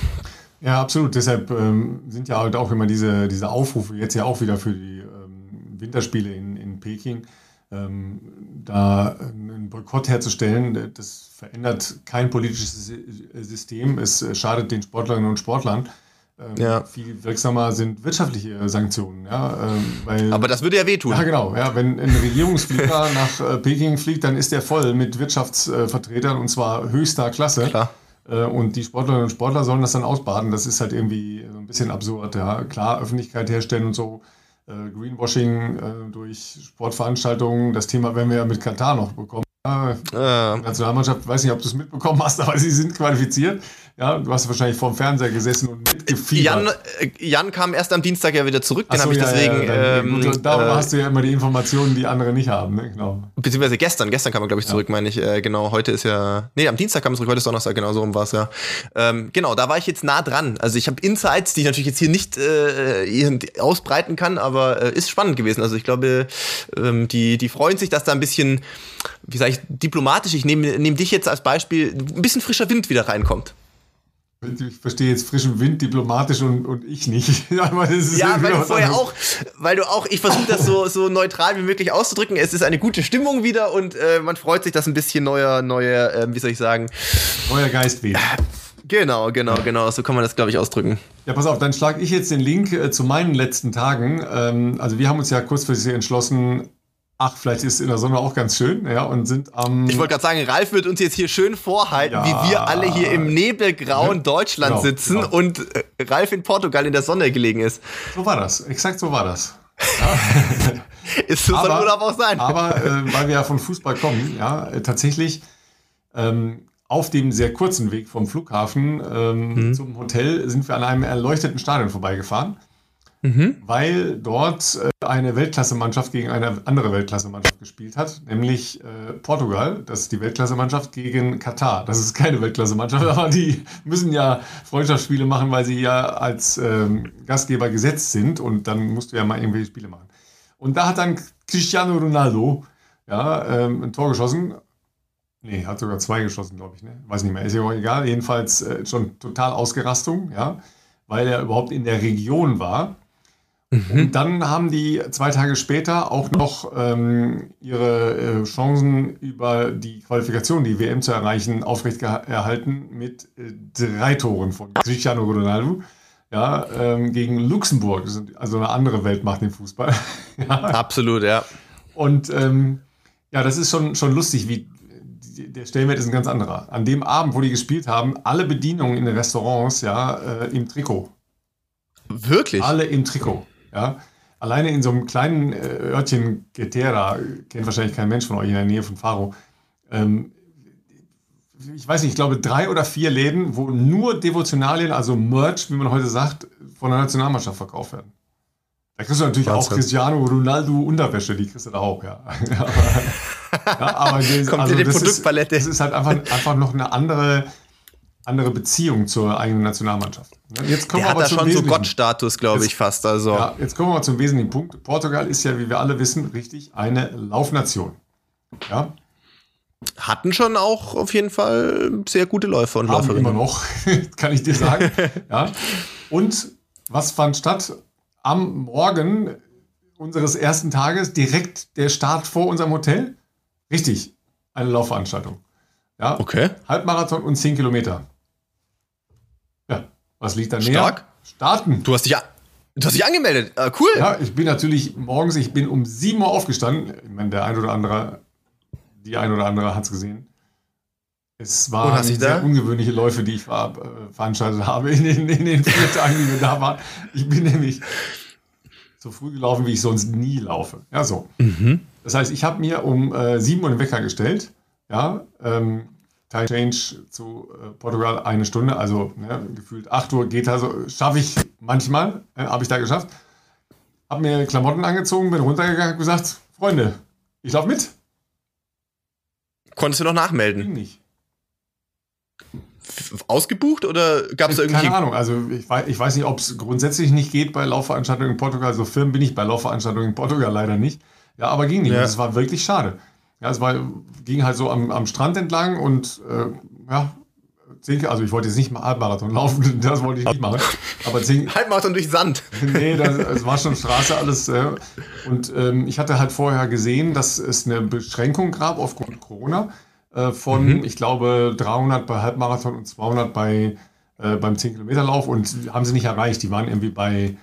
Speaker 1: Ja, absolut. Deshalb ähm, sind ja halt auch immer diese, diese Aufrufe jetzt ja auch wieder für die ähm, Winterspiele in, in Peking, ähm, da einen Boykott herzustellen. Das verändert kein politisches Sy- System. Es äh, schadet den Sportlerinnen und Sportlern. Ähm,
Speaker 2: Ja.
Speaker 1: Viel wirksamer sind wirtschaftliche Sanktionen. Ja, ähm, weil
Speaker 2: Aber das würde ja wehtun.
Speaker 1: ja, genau. Ja, wenn ein Regierungsflieger nach äh, Peking fliegt, dann ist der voll mit Wirtschaftsvertretern und zwar höchster Klasse.
Speaker 2: Klar.
Speaker 1: Äh, Und die Sportlerinnen und Sportler sollen das dann ausbaden. Das ist halt irgendwie so ein bisschen absurd. Ja. Klar, Öffentlichkeit herstellen und so. Äh, Greenwashing äh, durch Sportveranstaltungen. Das Thema werden wir ja mit Katar noch bekommen.
Speaker 2: Äh,
Speaker 1: die Nationalmannschaft, weiß nicht, ob du es mitbekommen hast, aber sie sind qualifiziert. Ja, du hast wahrscheinlich vorm Fernseher gesessen und mitgefiebert.
Speaker 2: Jan, äh, Jan kam erst am Dienstag ja wieder zurück, den
Speaker 1: so,
Speaker 2: habe ich
Speaker 1: ja,
Speaker 2: deswegen,
Speaker 1: ja,
Speaker 2: ähm,
Speaker 1: gut, darüber
Speaker 2: äh,
Speaker 1: hast du ja immer die Informationen, die andere nicht haben. Ne? Genau.
Speaker 2: beziehungsweise gestern, gestern kam er, glaube ich, zurück, meine ich, äh, genau, heute ist ja, nee, am Dienstag kam er zurück, heute ist Donnerstag, genau so rum war es ja. Ähm, genau, da war ich jetzt nah dran. Also ich habe Insights, die ich natürlich jetzt hier nicht äh, ausbreiten kann, aber äh, ist spannend gewesen. Also ich glaube, ähm, die, die freuen sich, dass da ein bisschen, wie sage ich, diplomatisch, ich nehme nehm dich jetzt als Beispiel, ein bisschen frischer Wind wieder reinkommt.
Speaker 1: Ich verstehe jetzt frischen Wind diplomatisch und, und ich nicht.
Speaker 2: Ja, weil du vorher auch, weil du auch, ich versuche das so, so neutral wie möglich auszudrücken. Es ist eine gute Stimmung wieder und äh, man freut sich, dass ein bisschen neuer, neuer, äh, wie soll ich sagen?
Speaker 1: Neuer Geist weht.
Speaker 2: Genau, genau, genau. So kann man das, glaube ich, ausdrücken.
Speaker 1: Ja, pass auf, dann schlage ich jetzt den Link äh, zu meinen letzten Tagen. Ähm, also wir haben uns ja kurzfristig entschlossen, ach, vielleicht ist in der Sonne auch ganz schön, ja, und sind am...
Speaker 2: Ich wollte gerade sagen, Ralf wird uns jetzt hier schön vorhalten,
Speaker 1: Ja.
Speaker 2: wie wir alle hier im nebelgrauen
Speaker 1: Ja,
Speaker 2: Deutschland
Speaker 1: genau,
Speaker 2: sitzen
Speaker 1: genau.
Speaker 2: und äh, Ralf in Portugal in der Sonne gelegen ist.
Speaker 1: so war das, exakt so war das.
Speaker 2: Ist so soll Urlaub auch sein.
Speaker 1: Aber äh, weil wir ja von Fußball kommen, ja, äh, tatsächlich ähm, auf dem sehr kurzen Weg vom Flughafen ähm,
Speaker 2: Mhm.
Speaker 1: zum Hotel sind wir an einem erleuchteten Stadion vorbeigefahren,
Speaker 2: Mhm.
Speaker 1: weil dort äh, eine Weltklasse-Mannschaft gegen eine andere Weltklasse-Mannschaft gespielt hat, nämlich äh, Portugal. Das ist die Weltklasse-Mannschaft gegen Katar. Das ist keine Weltklasse-Mannschaft, aber die müssen ja Freundschaftsspiele machen, weil sie ja als ähm, Gastgeber gesetzt sind und dann musst du ja mal irgendwelche Spiele machen. Und da hat dann Cristiano Ronaldo ja, ähm, ein Tor geschossen. Nee, hat sogar zwei geschossen, glaube ich. Ne? Weiß nicht mehr, ist ja auch egal. Jedenfalls äh, schon total Ausgerastung, ja, weil er überhaupt in der Region war. Und dann haben die zwei Tage später auch noch ähm, ihre äh, Chancen über die Qualifikation, die WM zu erreichen, aufrechterhalten mit äh, drei Toren von Cristiano Ronaldo. Ja, ähm, gegen Luxemburg, also eine andere Weltmacht im Fußball. ja.
Speaker 2: Absolut, ja.
Speaker 1: Und ähm, ja, das ist schon, schon lustig, wie der Stellenwert ist ein ganz anderer. An dem Abend, wo die gespielt haben, alle Bedienungen in den Restaurants, ja, äh, im Trikot.
Speaker 2: Wirklich?
Speaker 1: Alle im Trikot. Ja. Alleine in so einem kleinen äh, Örtchen Getera, kennt wahrscheinlich kein Mensch von euch in der Nähe von Faro. Ähm, ich weiß nicht, ich glaube drei oder vier Läden, wo nur Devotionalien, also Merch, wie man heute sagt, von der Nationalmannschaft verkauft werden. Da kriegst du natürlich auch
Speaker 2: Wahnsinn.
Speaker 1: Cristiano Ronaldo Unterwäsche, die kriegst du da auch, ja. aber, ja, aber das,
Speaker 2: Komplette
Speaker 1: das
Speaker 2: Produktpalette.
Speaker 1: Ist, das ist halt einfach, einfach noch eine andere, andere Beziehung zur eigenen Nationalmannschaft. Jetzt kommen
Speaker 2: Der
Speaker 1: wir
Speaker 2: hat
Speaker 1: aber
Speaker 2: da
Speaker 1: zum
Speaker 2: schon so
Speaker 1: Wesentlichen.
Speaker 2: Gottstatus, glaube ich, fast. Also.
Speaker 1: Ja, jetzt kommen wir mal zum wesentlichen Punkt. Portugal ist ja, wie wir alle wissen, richtig eine Laufnation. Ja,
Speaker 2: Hatten schon auch auf jeden Fall sehr gute Läufer und
Speaker 1: haben
Speaker 2: Läuferinnen.
Speaker 1: immer noch, kann ich dir sagen. ja. Und was fand statt? Am Morgen unseres ersten Tages direkt der Start vor unserem Hotel? Richtig, eine Laufveranstaltung. Ja,
Speaker 2: Okay.
Speaker 1: Halbmarathon und 10 Kilometer. Was liegt da näher?
Speaker 2: Stark.
Speaker 1: Starten.
Speaker 2: Du hast dich, du hast dich angemeldet. Äh, cool.
Speaker 1: Ja, ich bin natürlich morgens, ich bin um 7 Uhr aufgestanden. Ich meine, der ein oder andere, die ein oder andere hat es gesehen. Es waren sehr
Speaker 2: da?
Speaker 1: ungewöhnliche Läufe, die ich ver äh, veranstaltet habe in den, in den vier Tagen, die wir da waren. Ich bin nämlich so früh gelaufen, wie ich sonst nie laufe. Ja, so.
Speaker 2: Mhm.
Speaker 1: Das heißt, ich habe mir um äh, 7 Uhr den Wecker gestellt. Ja, ähm, Time Change zu äh, Portugal eine Stunde, also ne, gefühlt 8 Uhr geht also, schaffe ich manchmal, äh, habe ich da geschafft. Habe mir Klamotten angezogen, bin runtergegangen und gesagt, Freunde, ich laufe mit.
Speaker 2: Konntest du noch nachmelden?
Speaker 1: Ging nicht.
Speaker 2: Ausgebucht oder gab es irgendwie.
Speaker 1: Keine Ahnung, also ich weiß, ich weiß nicht, ob es grundsätzlich nicht geht bei Laufveranstaltungen in Portugal. So Firmen bin ich bei Laufveranstaltungen in Portugal leider nicht. Ja, aber ging nicht.
Speaker 2: Ja.
Speaker 1: Das war wirklich schade. Ja, es war, ging halt so am, am Strand entlang und äh, ja, zehn, also ich wollte jetzt nicht mal Halbmarathon laufen, das wollte ich nicht machen. Aber zehn,
Speaker 2: Halbmarathon durch Sand.
Speaker 1: nee, das, es war schon Straße alles. Äh, und ähm, ich hatte halt vorher gesehen, dass es eine Beschränkung gab aufgrund Corona äh, von,
Speaker 2: Mhm.
Speaker 1: ich glaube, 300 bei Halbmarathon und 200 bei, äh, beim 10-Kilometer-Lauf und haben sie nicht erreicht. Die waren irgendwie bei,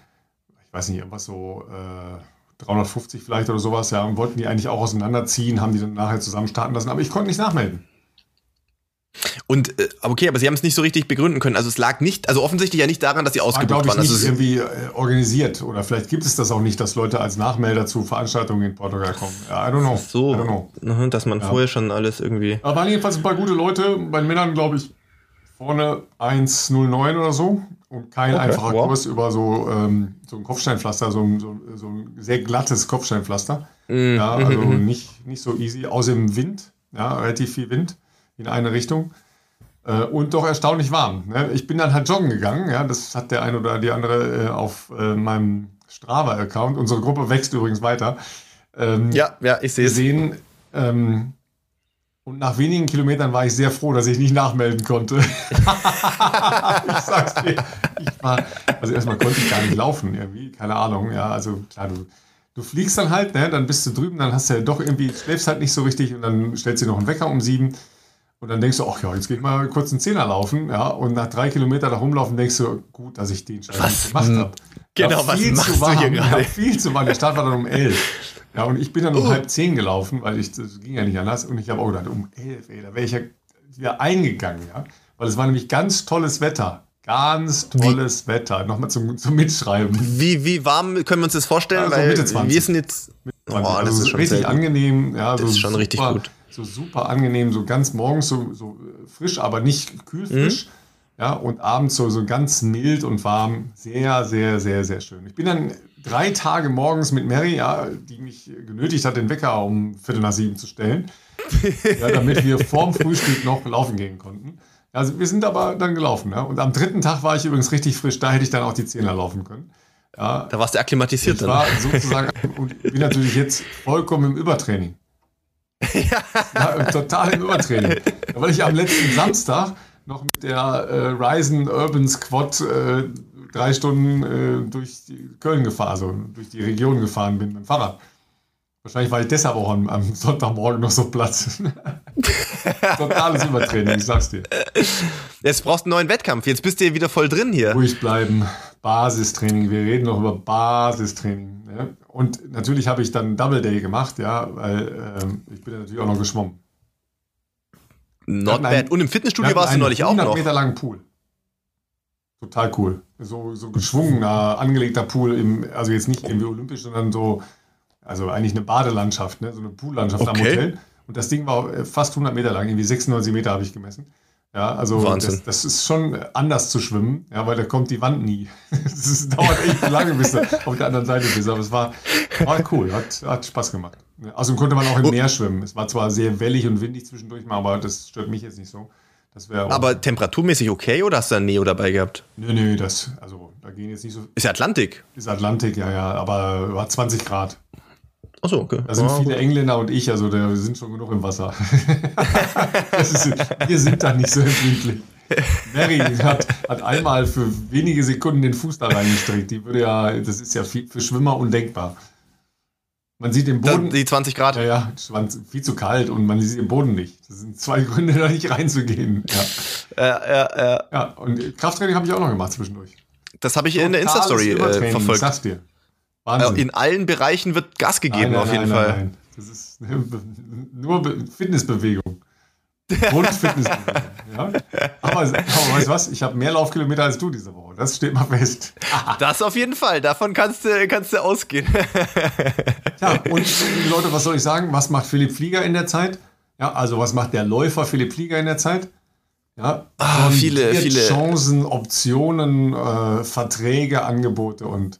Speaker 1: ich weiß nicht, irgendwas so äh, 350 vielleicht oder sowas, ja, und wollten die eigentlich auch auseinanderziehen, haben die dann nachher zusammen starten lassen, aber ich konnte nicht nachmelden.
Speaker 2: Und äh, okay, aber sie haben es nicht so richtig begründen können. Also es lag nicht, also offensichtlich ja nicht daran, dass sie ausgebucht
Speaker 1: ich,
Speaker 2: waren. Also
Speaker 1: nicht irgendwie äh, organisiert. Oder vielleicht gibt es das auch nicht, dass Leute als Nachmelder zu Veranstaltungen in Portugal kommen. Ja, I don't know.
Speaker 2: so,
Speaker 1: I don't know.
Speaker 2: dass man
Speaker 1: Ja.
Speaker 2: vorher schon alles irgendwie.
Speaker 1: Aber waren jedenfalls ein paar gute Leute. Bei den Männern, glaube ich, vorne 1,09 oder so. Und kein
Speaker 2: Okay,
Speaker 1: einfacher
Speaker 2: wow.
Speaker 1: Kurs über so, ähm, so ein Kopfsteinpflaster, so ein, so, so ein sehr glattes Kopfsteinpflaster.
Speaker 2: Mhm,
Speaker 1: Ja, also nicht, nicht so easy. Außer im Wind, ja, relativ viel Wind in eine Richtung. Äh, und doch erstaunlich warm. Ne? Ich bin dann halt joggen gegangen. Ja, das hat der eine oder die andere äh, auf äh, meinem Strava-Account. Unsere Gruppe wächst übrigens weiter. Ähm,
Speaker 2: Ja, ja, ich sehe es.
Speaker 1: gesehen. Ähm, und nach wenigen Kilometern war ich sehr froh, dass ich nicht nachmelden konnte. ich sag's dir. Ich war, also erstmal konnte ich gar nicht laufen irgendwie, keine Ahnung. Ja, also klar, du, du fliegst dann halt, ne, dann bist du drüben, dann hast du ja doch irgendwie, schläfst halt nicht so richtig und dann stellst du dir noch einen Wecker um sieben. Und dann denkst du, ach ja, jetzt gehe ich mal kurz einen Zehner laufen, ja, und nach drei Kilometern da rumlaufen denkst du, gut, dass ich den Scheiß gemacht habe.
Speaker 2: Genau, was machst du hier gerade?
Speaker 1: Viel zu warm. Der Start war dann um elf. Ja, und ich bin dann um
Speaker 2: Oh.
Speaker 1: halb zehn gelaufen, weil ich, das ging ja nicht anders. Und ich habe auch gedacht, um elf, ey, da wäre ich ja wieder eingegangen, ja. Weil es war nämlich ganz tolles Wetter. Ganz tolles Wetter. Nochmal zum, zum Mitschreiben.
Speaker 2: Wie, wie warm können wir uns das vorstellen?
Speaker 1: Also
Speaker 2: Weil
Speaker 1: Mitte 20.
Speaker 2: wir sind jetzt. Oh,
Speaker 1: also
Speaker 2: das ist schon
Speaker 1: richtig
Speaker 2: gut.
Speaker 1: angenehm. Ja,
Speaker 2: Das
Speaker 1: so
Speaker 2: ist schon
Speaker 1: super,
Speaker 2: richtig gut.
Speaker 1: So super angenehm, so ganz morgens so, so frisch, aber nicht kühl frisch.
Speaker 2: Mhm.
Speaker 1: Ja, und abends so, so ganz mild und warm. Sehr, sehr, sehr, sehr schön. Ich bin dann drei Tage morgens mit Mary, ja, die mich genötigt hat, den Wecker um Viertel nach sieben zu stellen. ja, damit wir vorm Frühstück noch laufen gehen konnten. Also wir sind aber dann gelaufen. Ja? Und am dritten Tag war ich übrigens richtig frisch. Da hätte ich dann auch die Zehner laufen können. Ja,
Speaker 2: Da warst du akklimatisiert
Speaker 1: ich
Speaker 2: dann.
Speaker 1: war sozusagen und bin natürlich jetzt vollkommen im Übertraining. ja. total im Übertraining. Ja, Weil ich am letzten Samstag noch mit der äh, Ryzen Urban Squad äh, drei Stunden äh, durch Köln gefahren, also durch die Region gefahren bin mit dem Fahrrad. Wahrscheinlich war ich deshalb auch am, am Sonntagmorgen noch so platt. Totales Übertraining, ich sag's dir.
Speaker 2: Jetzt brauchst du einen neuen Wettkampf. Jetzt bist du hier wieder voll drin hier.
Speaker 1: Ruhig bleiben. Basistraining. Wir reden noch über Basistraining. Ja? Und natürlich habe ich dann Double Day gemacht, ja, weil ähm, ich bin ja natürlich auch noch geschwommen.
Speaker 2: Not
Speaker 1: hatten einen-
Speaker 2: bad. Und im Fitnessstudio warst du neulich auch
Speaker 1: 100
Speaker 2: noch.
Speaker 1: Meter langen Pool. Total cool. So, so geschwungener, angelegter Pool, im, also jetzt nicht irgendwie olympisch, sondern so, also eigentlich eine Badelandschaft, ne? so eine Poollandschaft am
Speaker 2: Okay.
Speaker 1: Hotel. Und das Ding war fast 100 Meter lang, irgendwie 96 Meter habe ich gemessen. Ja, also das, das ist schon anders zu schwimmen, ja, weil da kommt die Wand nie. Das ist, dauert echt lange, bis du auf der anderen Seite bist. Aber es war, war cool, hat, hat Spaß gemacht. Außerdem konnte man auch im. Meer schwimmen. Es war zwar sehr wellig und windig zwischendurch mal, aber das stört mich jetzt nicht so.
Speaker 2: Aber temperaturmäßig okay oder hast du ein Neo dabei gehabt?
Speaker 1: Nö, nö, das, also da gehen jetzt nicht so.
Speaker 2: Ist Atlantik.
Speaker 1: Ist Atlantik, ja, ja, aber war 20 Grad.
Speaker 2: Achso, okay.
Speaker 1: Da sind
Speaker 2: Ah,
Speaker 1: viele
Speaker 2: gut.
Speaker 1: Engländer und ich, also da sind schon genug im Wasser. ist, wir sind da nicht so empfindlich. Mary hat, hat einmal für wenige Sekunden den Fuß da reingestreckt. Die würde ja, das ist ja für Schwimmer undenkbar. Man sieht den Boden.
Speaker 2: Die 20 Grad.
Speaker 1: Ja, ja, viel zu kalt und man sieht den Boden nicht. Das sind zwei Gründe, da nicht reinzugehen. Ja,
Speaker 2: ja, ja. ja.
Speaker 1: ja und Krafttraining habe ich auch noch gemacht zwischendurch.
Speaker 2: Das habe ich in der Insta-Story äh, verfolgt. Sag's dir. Wahnsinn. In allen Bereichen wird Gas gegeben, nein, nein, auf jeden nein, Fall. Nein,
Speaker 1: Das ist nur Fitnessbewegung. Grundfitnessbewegung. ja? aber, aber weißt du was? Ich habe mehr Laufkilometer als du diese Woche. Das steht mal fest.
Speaker 2: das auf jeden Fall. Davon kannst du, kannst du ausgehen.
Speaker 1: ja, und Leute, was soll ich sagen? Was macht Philipp Flieger in der Zeit? Ja, also was macht der Läufer Philipp Flieger in der Zeit? Ja,
Speaker 2: ah, viele, viele
Speaker 1: Chancen, Optionen, äh, Verträge, Angebote und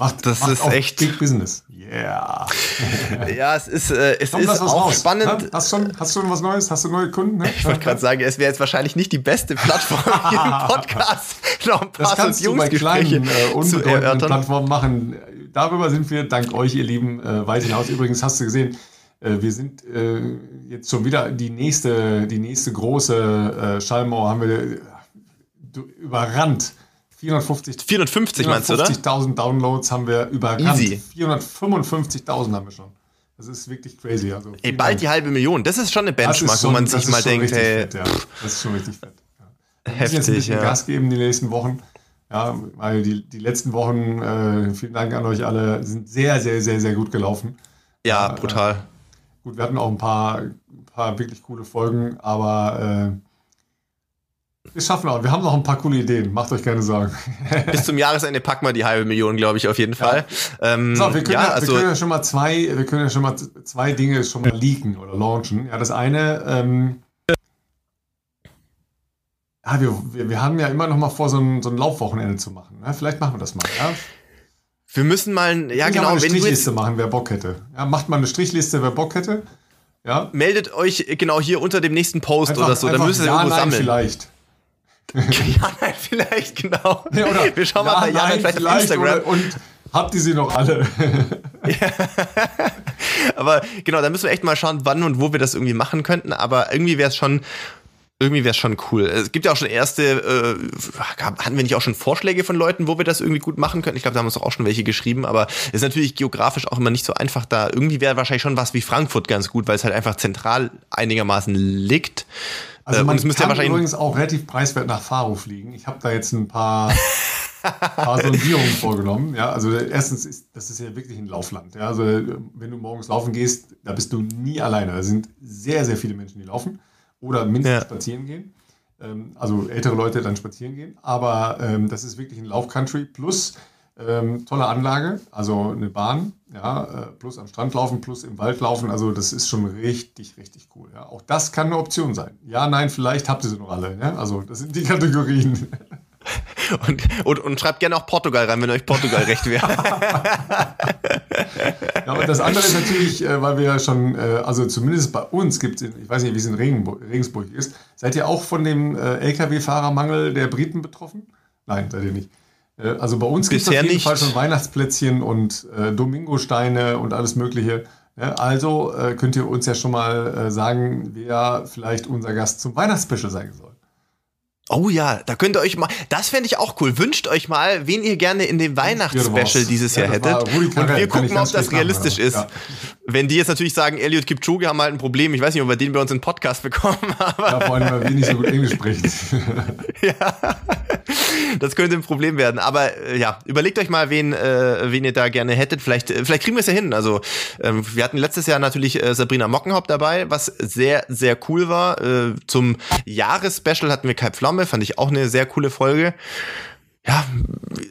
Speaker 1: macht,
Speaker 2: das
Speaker 1: macht
Speaker 2: ist echt
Speaker 1: Big Business. Yeah.
Speaker 2: ja, es ist, äh, es ist auch raus. spannend. Ja?
Speaker 1: Hast, du schon, hast du schon was Neues? Hast du neue Kunden? Ne?
Speaker 2: Ich wollte gerade sagen, es wäre jetzt wahrscheinlich nicht die beste Plattform hier im Podcast
Speaker 1: noch ein paar das kannst du bei kleinen, äh, unbedeutenden Plattformen machen. Darüber sind wir, dank euch, ihr Lieben, äh, weit hinaus. Übrigens hast du gesehen, äh, wir sind äh, jetzt schon wieder die nächste, die nächste große äh, Schallmauer haben wir äh, überrannt 450,
Speaker 2: 450 meinst du, oder?
Speaker 1: 450.000 Downloads haben wir überrannt. 455.000 haben wir schon. Das ist wirklich crazy. Also
Speaker 2: Ey, bald Dank. die halbe Million. Das ist schon eine Benchmark, schon, wo man sich mal denkt, hey.
Speaker 1: Fett, ja. Das ist schon richtig fett. Ja. Heftig, jetzt ein bisschen ja. Gas geben die nächsten Wochen. Ja, weil die, die letzten Wochen, äh, vielen Dank an euch alle, sind sehr, sehr, sehr, sehr gut gelaufen.
Speaker 2: Ja, brutal. Äh,
Speaker 1: gut, wir hatten auch ein paar, ein paar wirklich coole Folgen, aber äh, wir schaffen auch. Wir haben noch ein paar coole Ideen. Macht euch keine Sorgen.
Speaker 2: Bis zum Jahresende packen wir die halbe Million, glaube ich, auf jeden Fall.
Speaker 1: Ja. Ähm, so, wir können ja, ja, also, wir können ja schon mal zwei, wir können ja schon mal zwei Dinge schon mal leaken oder launchen. Ja, das eine, ähm, ja, wir, wir, wir, haben ja immer noch mal vor, so ein, so ein Laufwochenende zu machen. Ja, vielleicht machen wir das mal. Ja?
Speaker 2: Wir müssen mal, ja genau, mal
Speaker 1: eine Strichliste machen, wer Bock hätte. Ja, macht mal eine Strichliste, wer Bock hätte. Ja.
Speaker 2: Meldet euch genau hier unter dem nächsten Post einfach, oder so, dann müsst ihr ja, irgendwo nein, sammeln.
Speaker 1: vielleicht.
Speaker 2: ja, nein, vielleicht, genau.
Speaker 1: Ja, oder
Speaker 2: Wir schauen mal bei Jan vielleicht, vielleicht auf Instagram.
Speaker 1: und habt ihr sie noch alle?
Speaker 2: ja. Aber genau, da müssen wir echt mal schauen, wann und wo wir das irgendwie machen könnten. Aber irgendwie wäre es schon irgendwie wäre es schon cool. Es gibt ja auch schon erste, äh, hatten wir nicht auch schon Vorschläge von Leuten, wo wir das irgendwie gut machen können? Ich glaube, da haben uns auch schon welche geschrieben, aber es ist natürlich geografisch auch immer nicht so einfach da. Irgendwie wäre wahrscheinlich schon was wie Frankfurt ganz gut, weil es halt einfach zentral einigermaßen liegt.
Speaker 1: Also äh, man kann ja wahrscheinlich übrigens auch relativ preiswert nach Faro fliegen. Ich habe da jetzt ein paar, paar Sondierungen vorgenommen. Ja, also erstens ist das ist ja wirklich ein Laufland. Ja, also wenn du morgens laufen gehst, da bist du nie alleine. Da sind sehr, sehr viele Menschen, die laufen oder mindestens ja. spazieren gehen. Ähm, also ältere Leute dann spazieren gehen. Aber ähm, das ist wirklich ein Lauf-Country plus ähm, tolle Anlage, also eine Bahn, ja, äh, plus am Strand laufen, plus im Wald laufen, also das ist schon richtig, richtig cool. Ja. Auch das kann eine Option sein. Ja, nein, vielleicht habt ihr sie noch alle. Ja? Also das sind die Kategorien.
Speaker 2: Und, und, und, schreibt gerne auch Portugal rein, wenn euch Portugal recht wäre.
Speaker 1: ja, und das andere ist natürlich, äh, weil wir ja schon, äh, also zumindest bei uns gibt es, ich weiß nicht, wie es in Regensburg ist, seid ihr auch von dem Lkw-Fahrermangel der Briten betroffen? Nein, seid ihr nicht. Äh, also bei uns gibt es auf jeden nicht. Fall schon Weihnachtsplätzchen und äh, Domingosteine und alles Mögliche. Ja, also äh, könnt ihr uns ja schon mal äh, sagen, wer vielleicht unser Gast zum Weihnachtsspecial sein soll.
Speaker 2: Oh ja, da könnt ihr euch mal, das fände ich auch cool. Wünscht euch mal, wen ihr gerne in dem Weihnachtsspecial dieses ja, Jahr hättet. Und wir gucken mal, ob das realistisch ist. Ja. Wenn die jetzt natürlich sagen, Elliot Kipchoge haben halt ein Problem, ich weiß nicht, ob wir den bei uns in den Podcast bekommen. Aber
Speaker 1: ja, vor allem, weil wir nicht so gut Englisch sprechen.
Speaker 2: ja, das könnte ein Problem werden. Aber äh, ja, überlegt euch mal, wen, äh, wen ihr da gerne hättet. Vielleicht, äh, vielleicht kriegen wir es ja hin. Also ähm, wir hatten letztes Jahr natürlich äh, Sabrina Mockenhaupt dabei, was sehr, sehr cool war. Äh, zum Jahresspecial hatten wir Kai Pflaume, fand ich auch eine sehr coole Folge ja,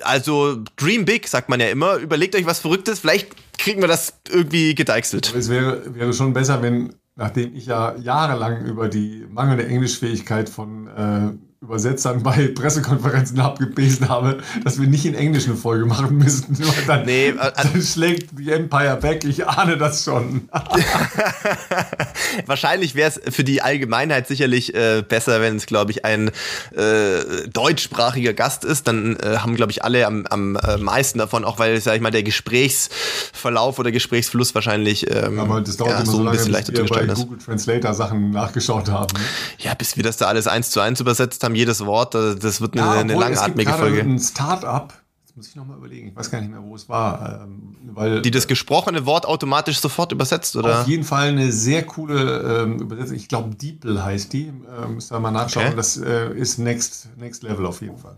Speaker 2: also Dream Big, sagt man ja immer. Überlegt euch was Verrücktes, vielleicht kriegen wir das irgendwie gedeichselt.
Speaker 1: Es wäre, wäre schon besser, wenn, nachdem ich ja jahrelang über die mangelnde Englischfähigkeit von äh, Übersetzern bei Pressekonferenzen abgebesen habe, dass wir nicht in Englisch eine Folge machen müssten. Dann, nee, äh, dann schlägt die Empire back, ich ahne das schon.
Speaker 2: Wahrscheinlich wäre es für die Allgemeinheit sicherlich äh, besser, wenn es, glaube ich, ein äh, deutschsprachiger Gast ist. Dann äh, haben, glaube ich, alle am, am äh, meisten davon, auch weil, sag ich mal, der Gesprächsverlauf oder Gesprächsfluss wahrscheinlich ähm,
Speaker 1: Aber das dauert ja, immer so, so lange, ein bisschen leichter bis wir bei Google Translator Sachen nachgeschaut haben.
Speaker 2: Ja, bis wir das da alles eins zu eins übersetzt haben haben jedes Wort. Das wird eine, ja, eine langatmige
Speaker 1: es gibt
Speaker 2: Folge.
Speaker 1: Ein Startup, muss ich nochmal überlegen. Ich weiß gar nicht mehr, wo es war.
Speaker 2: Ähm, weil, die das gesprochene Wort automatisch sofort übersetzt, oder?
Speaker 1: Auf jeden Fall eine sehr coole ähm, Übersetzung. Ich glaube, Diepel heißt die. Äh, müsst ihr mal nachschauen. Okay. Das äh, ist next, next Level auf jeden Fall.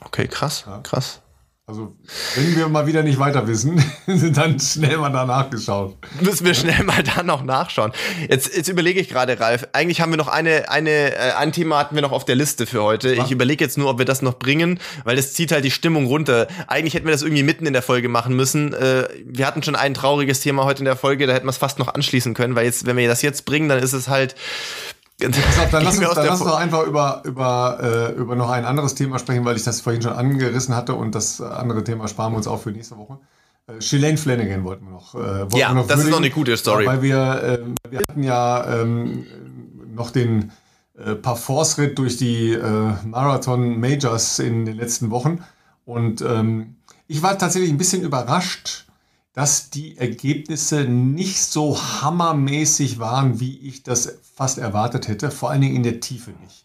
Speaker 2: Okay, krass, ja. krass.
Speaker 1: Also, wenn wir mal wieder nicht weiter wissen, dann schnell mal da nachgeschaut.
Speaker 2: Müssen wir schnell mal da noch nachschauen. Jetzt, jetzt überlege ich gerade, Ralf. Eigentlich haben wir noch eine, eine, äh, ein Thema hatten wir noch auf der Liste für heute. Ich überlege jetzt nur, ob wir das noch bringen, weil das zieht halt die Stimmung runter. Eigentlich hätten wir das irgendwie mitten in der Folge machen müssen. Äh, wir hatten schon ein trauriges Thema heute in der Folge, da hätten wir es fast noch anschließen können, weil jetzt, wenn wir das jetzt bringen, dann ist es halt,
Speaker 1: Auf, dann lass uns, dann lass uns doch einfach über, über, äh, über noch ein anderes Thema sprechen, weil ich das vorhin schon angerissen hatte und das andere Thema sparen wir uns auch für nächste Woche. Äh, Shalane Flanagan wollten wir noch. Äh, wollten
Speaker 2: ja,
Speaker 1: wir noch
Speaker 2: das würdigen, ist noch eine gute Story.
Speaker 1: Weil wir, äh, wir hatten ja ähm, noch den äh, Parforce-Ritt durch die äh, Marathon Majors in den letzten Wochen und ähm, ich war tatsächlich ein bisschen überrascht, dass die Ergebnisse nicht so hammermäßig waren, wie ich das fast erwartet hätte, vor allen Dingen in der Tiefe nicht.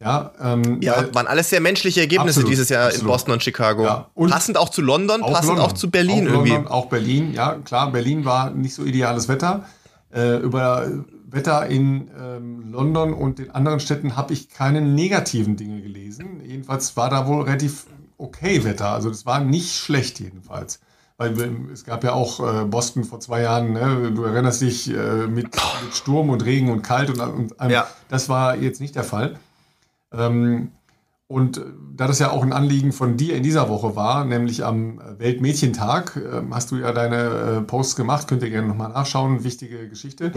Speaker 2: Ja, ähm, ja waren alles sehr menschliche Ergebnisse absolut, dieses Jahr absolut. in Boston und Chicago. Ja, und passend auch zu London, auch passend London, auch zu Berlin
Speaker 1: auch
Speaker 2: irgendwie.
Speaker 1: London, auch Berlin, ja klar, Berlin war nicht so ideales Wetter. Äh, über Wetter in ähm, London und den anderen Städten habe ich keine negativen Dinge gelesen. Jedenfalls war da wohl relativ okay Wetter. Also das war nicht schlecht jedenfalls. Weil es gab ja auch äh, Boston vor zwei Jahren, ne? du erinnerst dich, äh, mit, mit, Sturm und Regen und kalt und, und ähm, ja. das war jetzt nicht der Fall. Ähm, und äh, da das ja auch ein Anliegen von dir in dieser Woche war, nämlich am Weltmädchentag, äh, hast du ja deine Posts gemacht, könnt ihr gerne nochmal nachschauen, wichtige Geschichte.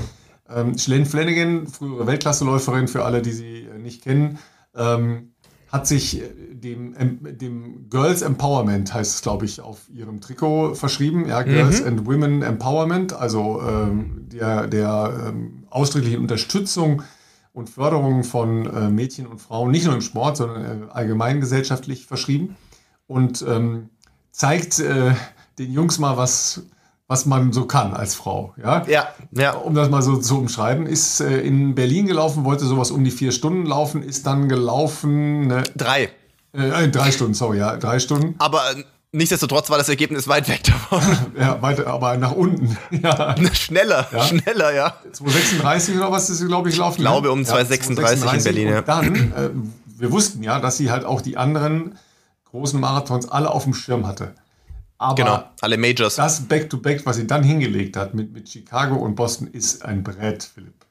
Speaker 1: Ähm, Schlen Flanagan, frühere Weltklasseläuferin, für alle, die sie nicht kennen, ähm, hat sich dem, dem Girls Empowerment, heißt es, glaube ich, auf ihrem Trikot verschrieben. Ja, Girls mhm. and Women Empowerment, also ähm, der, der ähm, ausdrücklichen Unterstützung und Förderung von äh, Mädchen und Frauen, nicht nur im Sport, sondern äh, allgemein gesellschaftlich verschrieben. Und ähm, zeigt äh, den Jungs mal, was was man so kann als Frau. Ja,
Speaker 2: ja. ja.
Speaker 1: Um das mal so zu umschreiben, ist äh, in Berlin gelaufen, wollte sowas um die vier Stunden laufen, ist dann gelaufen.
Speaker 2: Ne,
Speaker 1: drei. Äh, drei Stunden, sorry, ja, drei Stunden.
Speaker 2: Aber äh, nichtsdestotrotz war das Ergebnis weit weg davon.
Speaker 1: ja, weit, aber nach unten.
Speaker 2: ja. Schneller, ja. schneller, ja.
Speaker 1: 236 oder was ist, glaube ich, laufen.
Speaker 2: Ich glaube um 236 ja, in Berlin, ja.
Speaker 1: Und dann, äh, wir wussten ja, dass sie halt auch die anderen großen Marathons alle auf dem Schirm hatte.
Speaker 2: Aber genau, alle Majors.
Speaker 1: Das Back-to-Back, -Back, was sie dann hingelegt hat mit, mit Chicago und Boston, ist ein Brett, Philipp.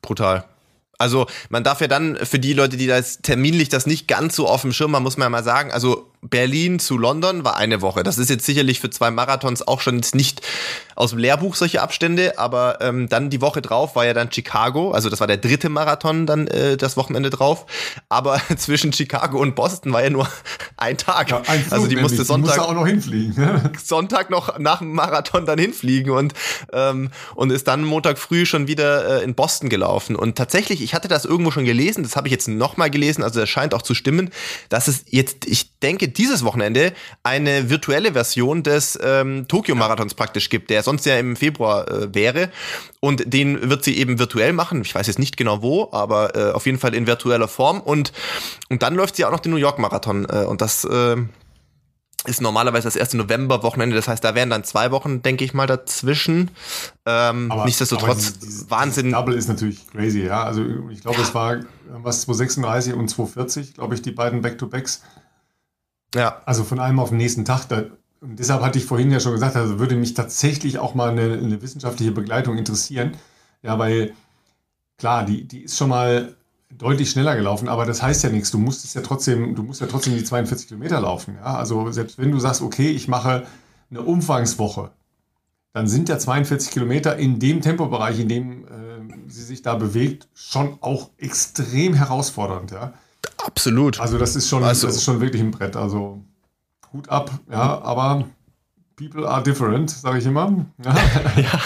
Speaker 2: Brutal. Also man darf ja dann für die Leute, die das terminlich das nicht ganz so auf dem Schirm haben, muss man ja mal sagen, also Berlin zu London war eine Woche. Das ist jetzt sicherlich für zwei Marathons auch schon jetzt nicht aus dem Lehrbuch solche Abstände, aber ähm, dann die Woche drauf war ja dann Chicago, also das war der dritte Marathon dann äh, das Wochenende drauf, aber zwischen Chicago und Boston war ja nur ein Tag. Ja, ein also die musste Sonntag die
Speaker 1: auch noch hinfliegen. Ne?
Speaker 2: Sonntag noch nach dem Marathon dann hinfliegen und ähm, und ist dann Montag früh schon wieder äh, in Boston gelaufen und tatsächlich, ich hatte das irgendwo schon gelesen, das habe ich jetzt nochmal gelesen, also das scheint auch zu stimmen, dass es jetzt, ich denke, dieses Wochenende eine virtuelle Version des ähm, Tokio-Marathons praktisch gibt, der sonst ja im Februar äh, wäre. Und den wird sie eben virtuell machen. Ich weiß jetzt nicht genau wo, aber äh, auf jeden Fall in virtueller Form. Und, und dann läuft sie auch noch den New York-Marathon. Äh, und das äh, ist normalerweise das erste November-Wochenende. Das heißt, da wären dann zwei Wochen, denke ich mal, dazwischen. Ähm, aber, nichtsdestotrotz, aber dieses, Wahnsinn.
Speaker 1: Double ist natürlich crazy, ja. Also ich glaube, ja. es war was 236 und 240, glaube ich, die beiden Back-to-Backs. Ja. Also von einem auf den nächsten Tag. Da, deshalb hatte ich vorhin ja schon gesagt, also würde mich tatsächlich auch mal eine, eine wissenschaftliche Begleitung interessieren. Ja, weil klar, die, die ist schon mal deutlich schneller gelaufen, aber das heißt ja nichts. Du musst es ja trotzdem, du musst ja trotzdem die 42 Kilometer laufen. Ja? Also selbst wenn du sagst, okay, ich mache eine Umfangswoche, dann sind ja 42 Kilometer in dem Tempobereich, in dem äh, sie sich da bewegt, schon auch extrem herausfordernd. Ja?
Speaker 2: Absolut.
Speaker 1: Also das ist schon, also, das ist schon wirklich ein Brett. Also Hut ab, ja, aber people are different, sage ich immer.
Speaker 2: Ja. ja.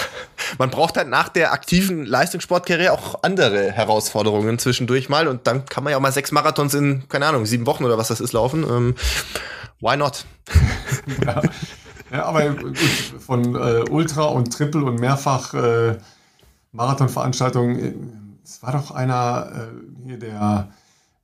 Speaker 2: Man braucht halt nach der aktiven Leistungssportkarriere auch andere Herausforderungen zwischendurch mal und dann kann man ja auch mal sechs Marathons in, keine Ahnung, sieben Wochen oder was das ist laufen. Ähm, why not?
Speaker 1: ja. ja, aber gut, von äh, Ultra und Triple und mehrfach äh, Marathonveranstaltungen, äh, es war doch einer äh, hier, der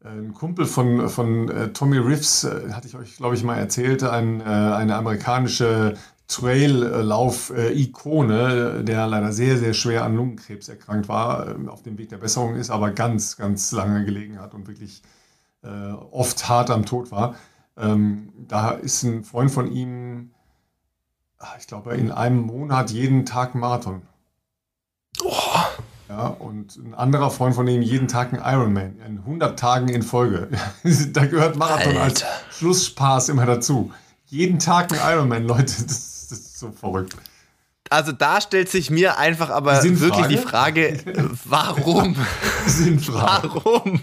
Speaker 1: ein Kumpel von, von äh, Tommy Riffs, äh, hatte ich euch, glaube ich, mal erzählt, ein, äh, eine amerikanische Traillauf-Ikone, der leider sehr, sehr schwer an Lungenkrebs erkrankt war, äh, auf dem Weg der Besserung ist, aber ganz, ganz lange gelegen hat und wirklich äh, oft hart am Tod war. Ähm, da ist ein Freund von ihm, ah, ich glaube, in einem Monat jeden Tag Marathon. Oh. Ja, und ein anderer Freund von ihm jeden Tag ein Ironman, in 100 Tagen in Folge. da gehört Marathon Alter. als Schlussspaß immer dazu. Jeden Tag ein Ironman, Leute, das, das ist so verrückt.
Speaker 2: Also da stellt sich mir einfach aber die wirklich die Frage, warum?
Speaker 1: Sinnfrage.
Speaker 2: Warum?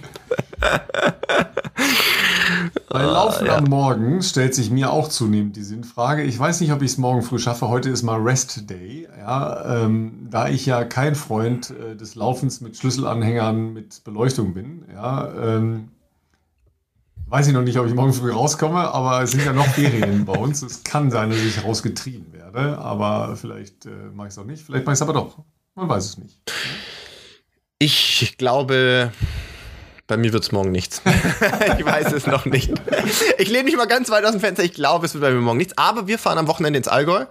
Speaker 1: Bei Laufen ah, ja. am Morgen stellt sich mir auch zunehmend die Sinnfrage. Ich weiß nicht, ob ich es morgen früh schaffe. Heute ist mal Rest Day. Ja, ähm, da ich ja kein Freund äh, des Laufens mit Schlüsselanhängern mit Beleuchtung bin, ja, ähm, weiß ich noch nicht, ob ich morgen früh rauskomme, aber es sind ja noch Ferien bei uns. Es kann sein, dass ich rausgetrieben werde, aber vielleicht äh, mache ich es auch nicht. Vielleicht mache ich es aber doch. Man weiß es nicht.
Speaker 2: Ich glaube, bei mir wird es morgen nichts. ich weiß es noch nicht. Ich lehne mich mal ganz weit aus dem Fenster. Ich glaube, es wird bei mir morgen nichts. Aber wir fahren am Wochenende ins Allgäu,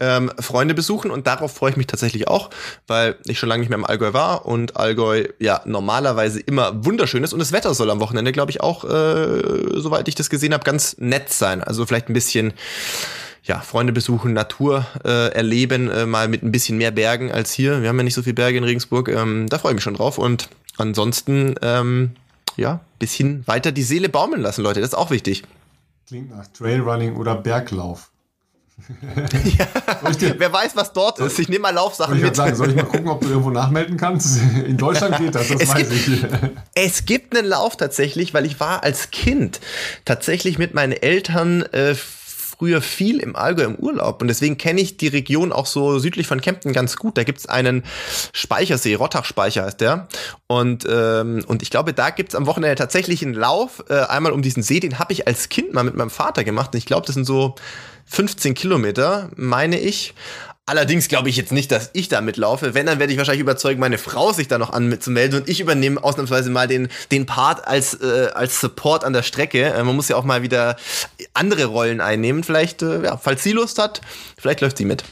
Speaker 2: ähm, Freunde besuchen und darauf freue ich mich tatsächlich auch, weil ich schon lange nicht mehr im Allgäu war und Allgäu ja normalerweise immer wunderschön ist und das Wetter soll am Wochenende, glaube ich, auch, äh, soweit ich das gesehen habe, ganz nett sein. Also vielleicht ein bisschen ja, Freunde besuchen, Natur äh, erleben, äh, mal mit ein bisschen mehr Bergen als hier. Wir haben ja nicht so viele Berge in Regensburg. Ähm, da freue ich mich schon drauf. Und ansonsten, ähm, ja, bisschen weiter die Seele baumeln lassen, Leute. Das ist auch wichtig.
Speaker 1: Klingt nach Trailrunning oder Berglauf.
Speaker 2: ja, wer weiß, was dort ist. Ich nehme mal Laufsachen
Speaker 1: mit. Sagen, soll ich mal gucken, ob du irgendwo nachmelden kannst? In Deutschland geht das, das
Speaker 2: es
Speaker 1: weiß
Speaker 2: gibt, ich. Es gibt einen Lauf tatsächlich, weil ich war als Kind tatsächlich mit meinen Eltern äh, früher viel im Allgäu im Urlaub und deswegen kenne ich die Region auch so südlich von Kempten ganz gut. Da gibt's einen Speichersee, Rottachspeicher heißt der. Und, ähm, und ich glaube, da gibt's am Wochenende tatsächlich einen Lauf, äh, einmal um diesen See, den habe ich als Kind mal mit meinem Vater gemacht. Und ich glaube, das sind so 15 Kilometer, meine ich. Allerdings glaube ich jetzt nicht, dass ich da mitlaufe. Wenn, dann werde ich wahrscheinlich überzeugen, meine Frau sich da noch anzumelden und ich übernehme ausnahmsweise mal den, den Part als, äh, als Support an der Strecke. Äh, man muss ja auch mal wieder andere Rollen einnehmen. Vielleicht, äh, ja, falls sie Lust hat, vielleicht läuft sie mit.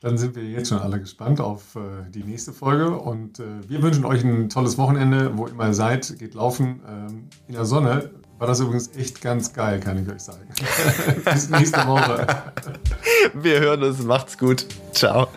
Speaker 1: Dann sind wir jetzt schon alle gespannt auf äh, die nächste Folge und äh, wir wünschen euch ein tolles Wochenende, wo immer ihr seid. Geht laufen ähm, in der Sonne. War das übrigens echt ganz geil, kann ich euch sagen. Bis nächste Woche.
Speaker 2: Wir hören uns. Macht's gut. Ciao.